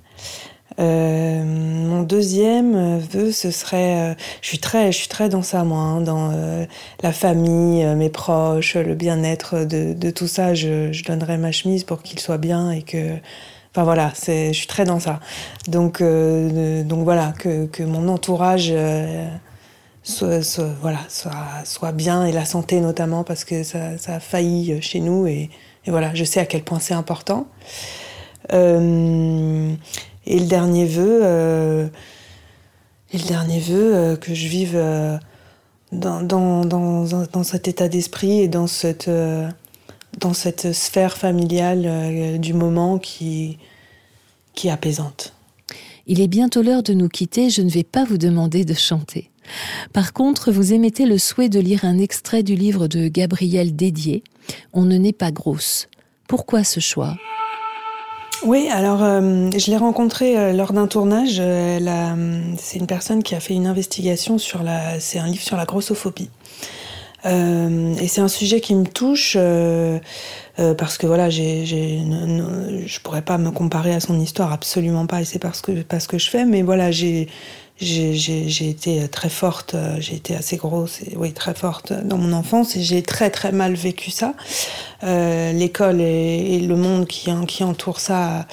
Euh, mon deuxième vœu, ce serait, euh, je suis très, je suis très dans ça moi, hein, dans euh, la famille, mes proches, le bien-être de, tout ça. Je, je, donnerais ma chemise pour qu'il soit bien et que, enfin voilà, je suis très dans ça. Donc, donc voilà, que, que, mon entourage soit, voilà, soit, bien et la santé notamment parce que ça, ça a failli chez nous et, voilà, je sais à quel point c'est important. Et le dernier vœu, euh, et le dernier vœu euh, que je vive euh, dans, dans, dans, dans, cet état d'esprit et dans cette, dans cette sphère familiale du moment qui, qui est apaisante. Il est bientôt l'heure de nous quitter, je ne vais pas vous demander de chanter. Par contre, vous émettez le souhait de lire un extrait du livre de Gabriel Dédier, On ne naît pas grosse. Pourquoi ce choix? Oui, alors euh, je l'ai rencontrée euh, lors d'un tournage. Euh, c'est une personne qui a fait une investigation sur la. C'est un livre sur la grossophobie. et c'est un sujet qui me touche parce que voilà, j'ai, je pourrais pas me comparer à son histoire, absolument pas. Et c'est parce que parce que je fais, mais voilà, j'ai j'ai été très forte, j'ai été assez grosse, oui, très forte dans mon enfance et j'ai très très mal vécu ça. Euh, L'école et, le monde qui, qui entoure ça,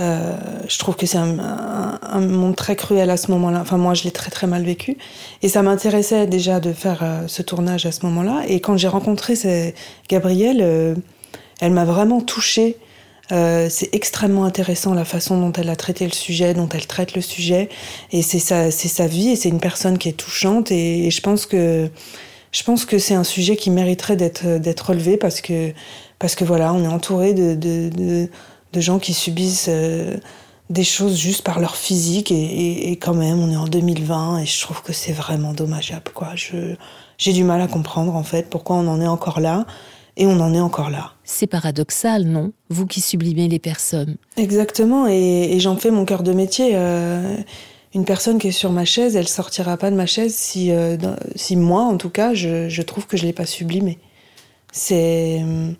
euh, je trouve que c'est un, un, un, monde très cruel à ce moment-là. Enfin, moi, je l'ai très très mal vécu. Et ça m'intéressait déjà de faire euh, ce tournage à ce moment-là. Et quand j'ai rencontré Gabrielle, euh, elle m'a vraiment touchée. Euh, c'est extrêmement intéressant la façon dont elle a traité le sujet, dont elle traite le sujet. Et c'est sa, sa vie et c'est une personne qui est touchante. Et, je pense que, je pense que c'est un sujet qui mériterait d'être, d'être relevé parce que, parce que voilà, on est entouré de, de, de, de gens qui subissent euh, des choses juste par leur physique et, et, et, quand même, on est en 2020 et je trouve que c'est vraiment dommageable, quoi. Je, j'ai du mal à comprendre en fait pourquoi on en est encore là et on en est encore là. C'est paradoxal, non? Vous qui sublimez les personnes. Exactement, et, et j'en fais mon cœur de métier. Euh, une personne qui est sur ma chaise, elle sortira pas de ma chaise si, euh, si moi, en tout cas, je, je trouve que je l'ai pas sublimée. C'est euh,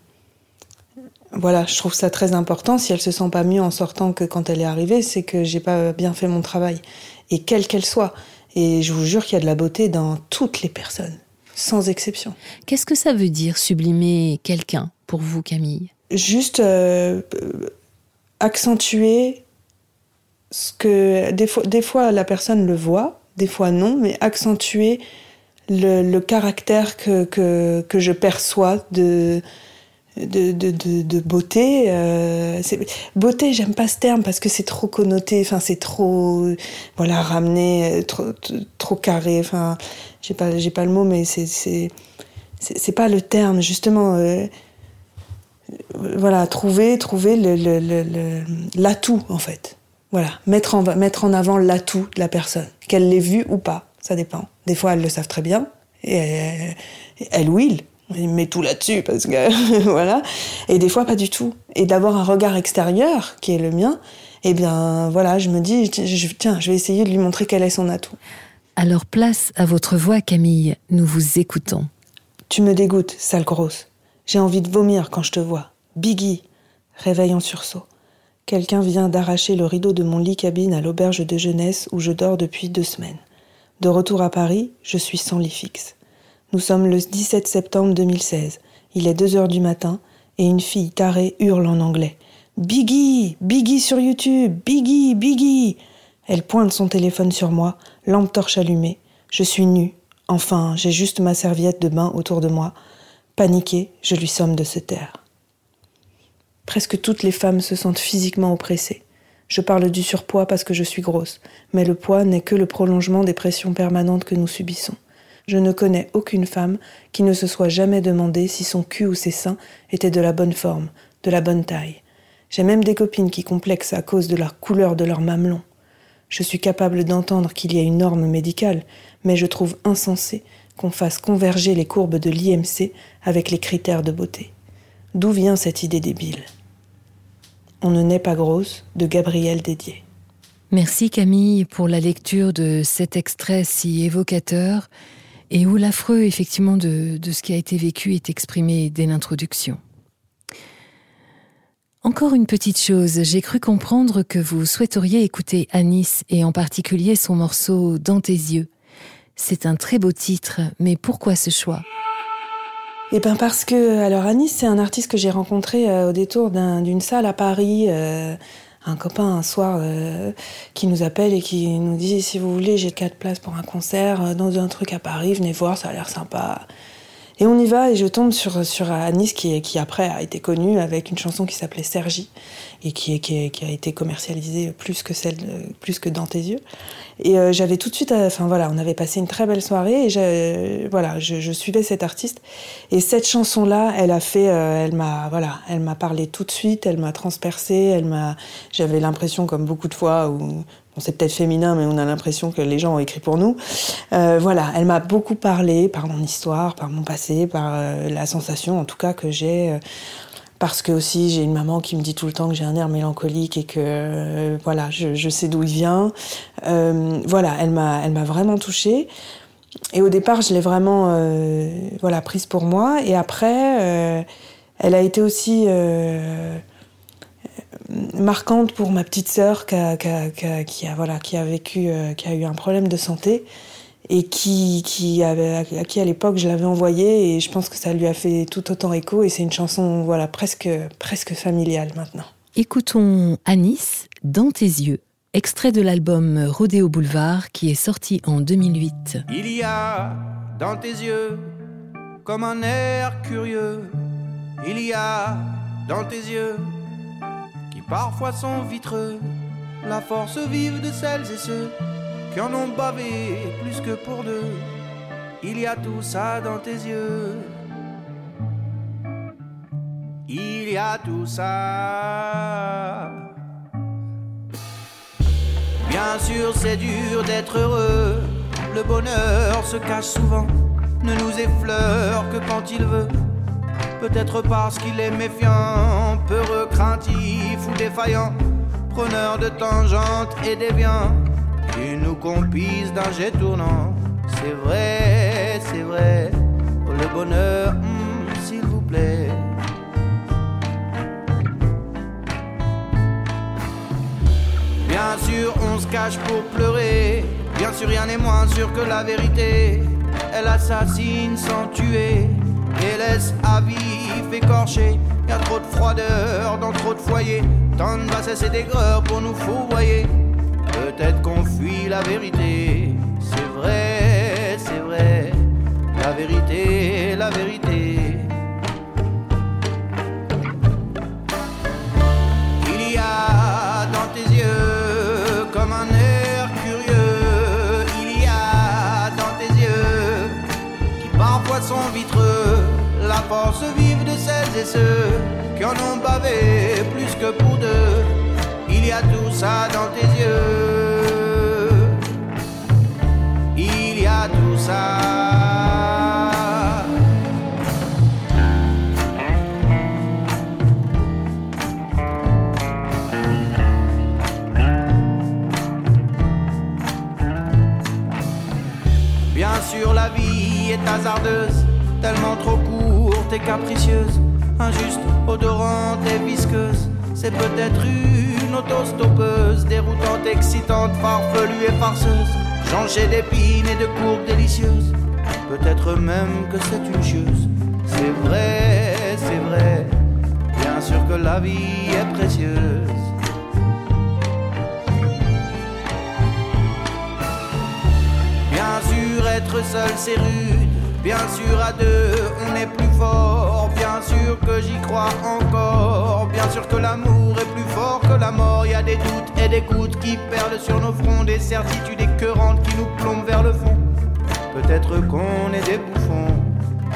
voilà, je trouve ça très important. Si elle se sent pas mieux en sortant que quand elle est arrivée, c'est que j'ai pas bien fait mon travail, et quelle qu'elle soit. Et je vous jure qu'il y a de la beauté dans toutes les personnes sans exception. Qu'est-ce que ça veut dire sublimer quelqu'un pour vous, Camille? Juste euh, accentuer ce que des fois, des fois la personne le voit, des fois non, mais accentuer le, le caractère que, que, que, je perçois de, de, de, de, beauté. Euh, beauté, j'aime pas ce terme parce que c'est trop connoté, enfin c'est trop voilà ramené, euh, trop, trop carré. Enfin, j'ai pas j'ai pas le mot, mais c'est c'est pas le terme justement. Euh, voilà, trouver trouver l'atout le, le, en fait. Voilà, mettre en mettre en avant l'atout de la personne, qu'elle l'ait vu ou pas, ça dépend. Des fois, elles le savent très bien et elle, elle ou il met tout là-dessus parce que [laughs] voilà. Et des fois pas du tout. Et d'avoir un regard extérieur qui est le mien eh bien voilà je me dis je, tiens je vais essayer de lui montrer quel est son atout. Alors place à votre voix Camille. Nous vous écoutons. Tu me dégoûtes sale grosse. J'ai envie de vomir quand je te vois. Biggie Réveil en sursaut. Quelqu'un vient d'arracher le rideau de mon lit cabine à l'auberge de jeunesse où je dors depuis deux semaines. De retour à Paris, je suis sans lit fixe. Nous sommes le 17 septembre 2016. Il est deux heures du matin et une fille tarée hurle en anglais. Biggie Biggie sur YouTube Biggie Biggie Elle pointe son téléphone sur moi, lampe torche allumée. Je suis nue. Enfin, j'ai juste ma serviette de bain autour de moi. Paniquée, je lui somme de se taire. Presque toutes les femmes se sentent physiquement oppressées. Je parle du surpoids parce que je suis grosse, mais le poids n'est que le prolongement des pressions permanentes que nous subissons. Je ne connais aucune femme qui ne se soit jamais demandé si son cul ou ses seins étaient de la bonne forme, de la bonne taille. J'ai même des copines qui complexent à cause de la couleur de leur mamelon. Je suis capable d'entendre qu'il y a une norme médicale, mais je trouve insensé qu'on fasse converger les courbes de l'IMC avec les critères de beauté. D'où vient cette idée débile? On ne naît pas grosse de Gabriel Dédier. Merci Camille pour la lecture de cet extrait si évocateur et où l'affreux effectivement de, ce qui a été vécu est exprimé dès l'introduction. Encore une petite chose, j'ai cru comprendre que vous souhaiteriez écouter Anis et en particulier son morceau Dans tes yeux. C'est un très beau titre, mais pourquoi ce choix? Eh bien parce que, alors Anis, c'est un artiste que j'ai rencontré euh, au détour d'une salle à Paris. Euh, un copain un soir euh, qui nous appelle et qui nous dit si vous voulez j'ai quatre places pour un concert dans un truc à Paris, venez voir, ça a l'air sympa. Et on y va et je tombe sur, sur Anis qui, qui après a été connue avec une chanson qui s'appelait Sergi et qui, qui, qui, a été commercialisée plus que celle plus que dans tes yeux. Et euh, j'avais tout de suite, euh, enfin voilà, on avait passé une très belle soirée et je, voilà, je, je, suivais cet artiste et cette chanson là, elle a fait, euh, elle m'a voilà, elle m'a parlé tout de suite, elle m'a transpercé, elle m'a, j'avais l'impression comme beaucoup de fois où Bon, c'est peut-être féminin, mais on a l'impression que les gens ont écrit pour nous. Euh, voilà, elle m'a beaucoup parlé par mon histoire, par mon passé, par euh, la sensation, en tout cas, que j'ai. Euh, parce que aussi, j'ai une maman qui me dit tout le temps que j'ai un air mélancolique et que, euh, voilà, je, je, sais d'où il vient. Euh, voilà, elle m'a, elle m'a vraiment touchée. Et au départ, je l'ai vraiment, voilà, prise pour moi. Et après, elle a été aussi marquante pour ma petite sœur qui a, qui, a, qui a, voilà, qui a vécu, euh, qui a eu un problème de santé et qui, qui avait, à qui à l'époque je l'avais envoyé et je pense que ça lui a fait tout autant écho et c'est une chanson voilà presque presque familiale maintenant. Écoutons Anis dans tes yeux, extrait de l'album Rodéo Boulevard qui est sorti en 2008. Il y a dans tes yeux comme un air curieux, il y a dans tes yeux parfois sont vitreux, la force vive de celles et ceux qui en ont bavé plus que pour deux. Il y a tout ça dans tes yeux. Il y a tout ça. Bien sûr, c'est dur d'être heureux. Le bonheur se cache souvent, ne nous effleure que quand il veut. Peut-être parce qu'il est méfiant, peureux, craintif ou défaillant, preneur de tangentes et déviant, qui nous compise d'un jet tournant. C'est vrai, c'est vrai, le bonheur, hmm, s'il vous plaît. Bien sûr, on se cache pour pleurer. Bien sûr, rien n'est moins sûr que la vérité. Elle assassine sans tuer et laisse à vif écorché. Y a trop de froideur dans trop de foyers, tant de bassesse et d'aigreur pour nous fourvoyer. Peut-être qu'on fuit la vérité, c'est vrai, c'est vrai, la vérité, la vérité. Il y a dans tes yeux comme un sont vitreux la force vive de celles et ceux qui en ont bavé plus que pour deux. Il y a tout ça dans tes yeux. Il y a tout ça. Tellement trop courte et capricieuse. injuste, odorante et visqueuse. C'est peut-être une autostoppeuse, déroutante, excitante, farfelue et farceuse. Changer d'épines et de courbes délicieuses. Peut-être même que c'est une chose. C'est vrai, c'est vrai. Bien sûr que la vie est précieuse. Bien sûr, être seul c'est rude. Bien sûr, à deux, on est plus fort. Bien sûr que j'y crois encore. Bien sûr que l'amour est plus fort que la mort. Y a des doutes et des gouttes qui perdent sur nos fronts. Des certitudes écœurantes qui nous plombent vers le fond. Peut-être qu'on est des bouffons.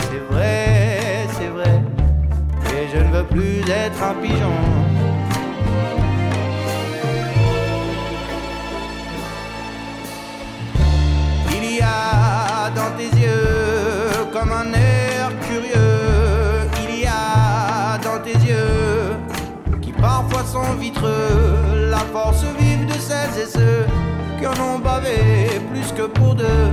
C'est vrai, c'est vrai. Et je ne veux plus être un pigeon. Il y a dans tes yeux comme un air curieux. Il y a dans tes yeux qui parfois sont vitreux. La force vive de celles et ceux qui en ont bavé plus que pour deux.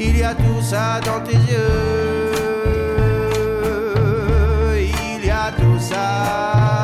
Il y a tout ça dans tes yeux. Il y a tout ça.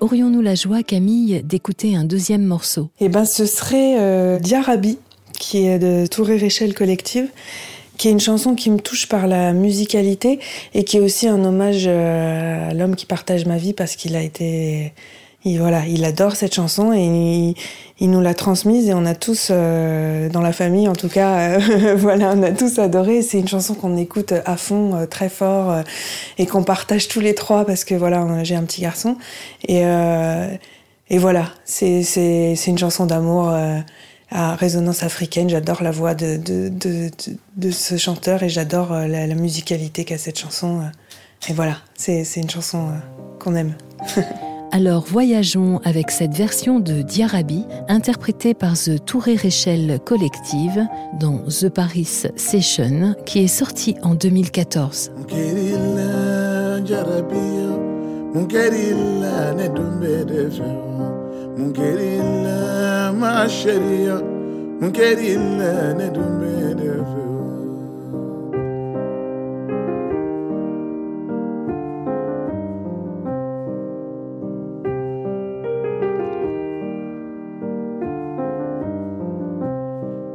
Aurions-nous la joie, Camille, d'écouter un deuxième morceau? Eh ben, ce serait euh, Diarabi, qui est de Touré Réchelle Collective, qui est une chanson qui me touche par la musicalité et qui est aussi un hommage euh, à l'homme qui partage ma vie parce qu'il a été il, voilà, il adore cette chanson et il, nous l'a transmise et on a tous, euh, dans la famille en tout cas, euh, [laughs] voilà, on a tous adoré. C'est une chanson qu'on écoute à fond, euh, très fort et qu'on partage tous les trois parce que voilà, j'ai un petit garçon et et voilà, c'est une chanson d'amour à résonance africaine. J'adore la voix de de, de, ce chanteur et j'adore la, la, musicalité qu'a cette chanson. Et voilà, c'est une chanson qu'on aime. [laughs] Alors voyageons avec cette version de Diarabi, interprétée par The Touré Réchelle Collective dans The Paris Session, qui est sorti en 2014.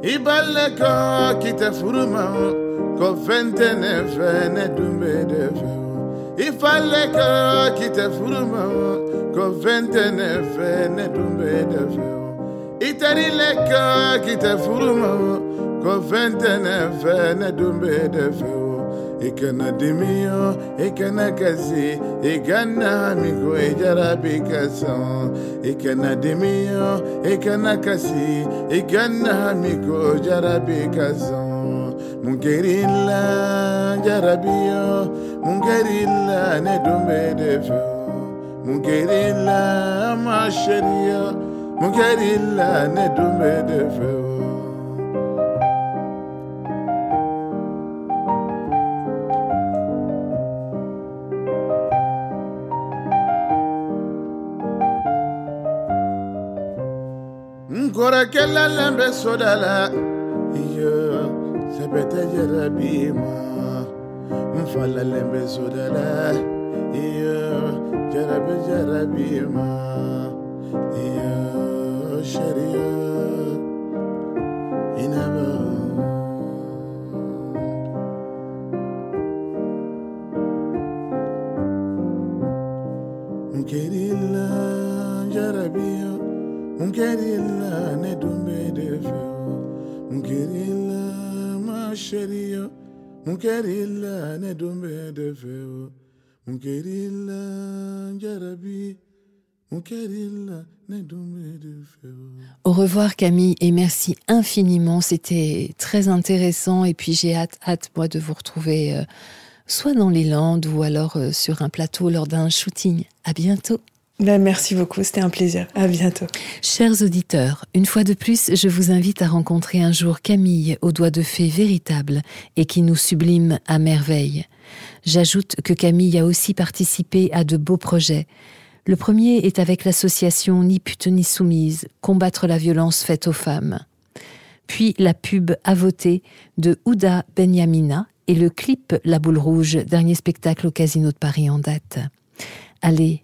Ibale ko kita furuma ko fente ne fene dumbe de fe. Ifale kita furuma ko fente ne fene dumbe de fe. Itarile kita furuma ko fente ne fene dumbe de ikana dimiyo ikana kasi ikana miko ijarabi kason ikana dimiyo ikana kasi ikana miko jarabi kason mungerilla jarabiyo mungerilla ne dumbe defo mungerilla masheriya mungerilla ne dumbe kɔrɔkɛla lamɛn soda la iyo sɛbɛtɛ yɛrɛ bi ma. N fala lamɛn soda la iyo jarabi jarabi ma. Iyo sariya Au revoir Camille et merci infiniment, c'était très intéressant et puis j'ai hâte, hâte moi de vous retrouver euh, soit dans les Landes ou alors euh, sur un plateau lors d'un shooting. À bientôt. Ben, merci beaucoup, c'était un plaisir. À bientôt. Chers auditeurs, une fois de plus, je vous invite à rencontrer un jour Camille aux doigts de fée véritables et qui nous sublime à merveille. J'ajoute que Camille a aussi participé à de beaux projets. Le premier est avec l'association Ni pute ni soumise, combattre la violence faite aux femmes. Puis la pub à voter de Ouda Benyamina et le clip La boule rouge, dernier spectacle au Casino de Paris en date. Allez,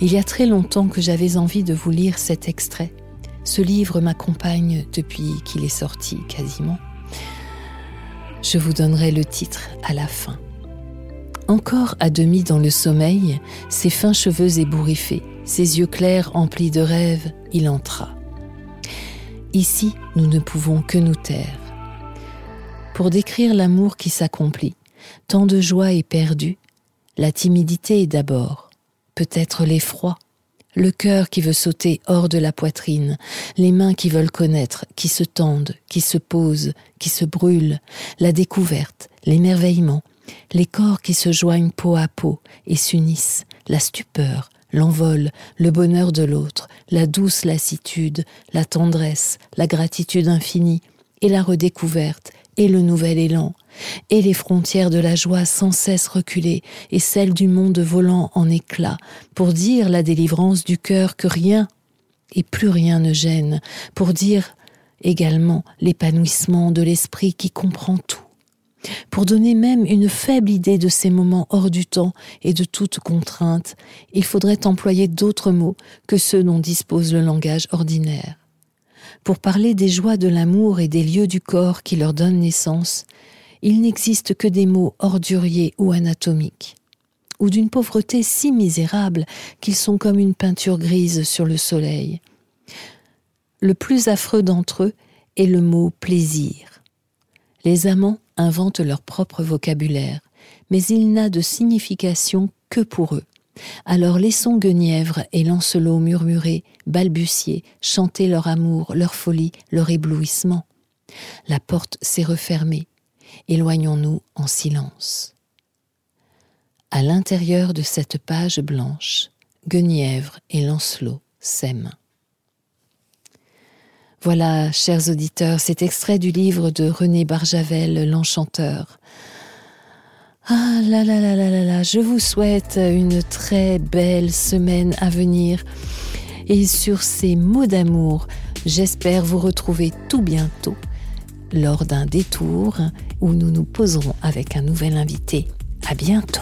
Il y a très longtemps que j'avais envie de vous lire cet extrait. Ce livre m'accompagne depuis qu'il est sorti quasiment. Je vous donnerai le titre à la fin. Encore à demi dans le sommeil, ses fins cheveux ébouriffés, ses yeux clairs emplis de rêves, il entra. Ici, nous ne pouvons que nous taire. Pour décrire l'amour qui s'accomplit, tant de joie est perdue, la timidité est d'abord, peut-être l'effroi, le cœur qui veut sauter hors de la poitrine, les mains qui veulent connaître, qui se tendent, qui se posent, qui se brûlent, la découverte, l'émerveillement, les corps qui se joignent peau à peau et s'unissent, la stupeur, l'envol, le bonheur de l'autre, la douce lassitude, la tendresse, la gratitude infinie, et la redécouverte, et le nouvel élan, et les frontières de la joie sans cesse reculées, et celles du monde volant en éclats, pour dire la délivrance du cœur que rien et plus rien ne gêne, pour dire également l'épanouissement de l'esprit qui comprend tout pour donner même une faible idée de ces moments hors du temps et de toute contrainte, il faudrait employer d'autres mots que ceux dont dispose le langage ordinaire. Pour parler des joies de l'amour et des lieux du corps qui leur donnent naissance, il n'existe que des mots orduriers ou anatomiques, ou d'une pauvreté si misérable qu'ils sont comme une peinture grise sur le soleil. Le plus affreux d'entre eux est le mot plaisir. Les amants inventent leur propre vocabulaire, mais il n'a de signification que pour eux. Alors laissons Guenièvre et Lancelot murmurer, balbutier, chanter leur amour, leur folie, leur éblouissement. La porte s'est refermée. Éloignons-nous en silence. À l'intérieur de cette page blanche, Guenièvre et Lancelot s'aiment. Voilà, chers auditeurs, cet extrait du livre de René Barjavel, L'Enchanteur. Ah là là là là là là, je vous souhaite une très belle semaine à venir. Et sur ces mots d'amour, j'espère vous retrouver tout bientôt lors d'un détour où nous nous poserons avec un nouvel invité. À bientôt.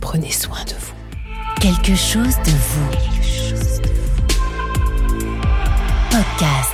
Prenez soin de vous. Quelque chose de vous. Podcast.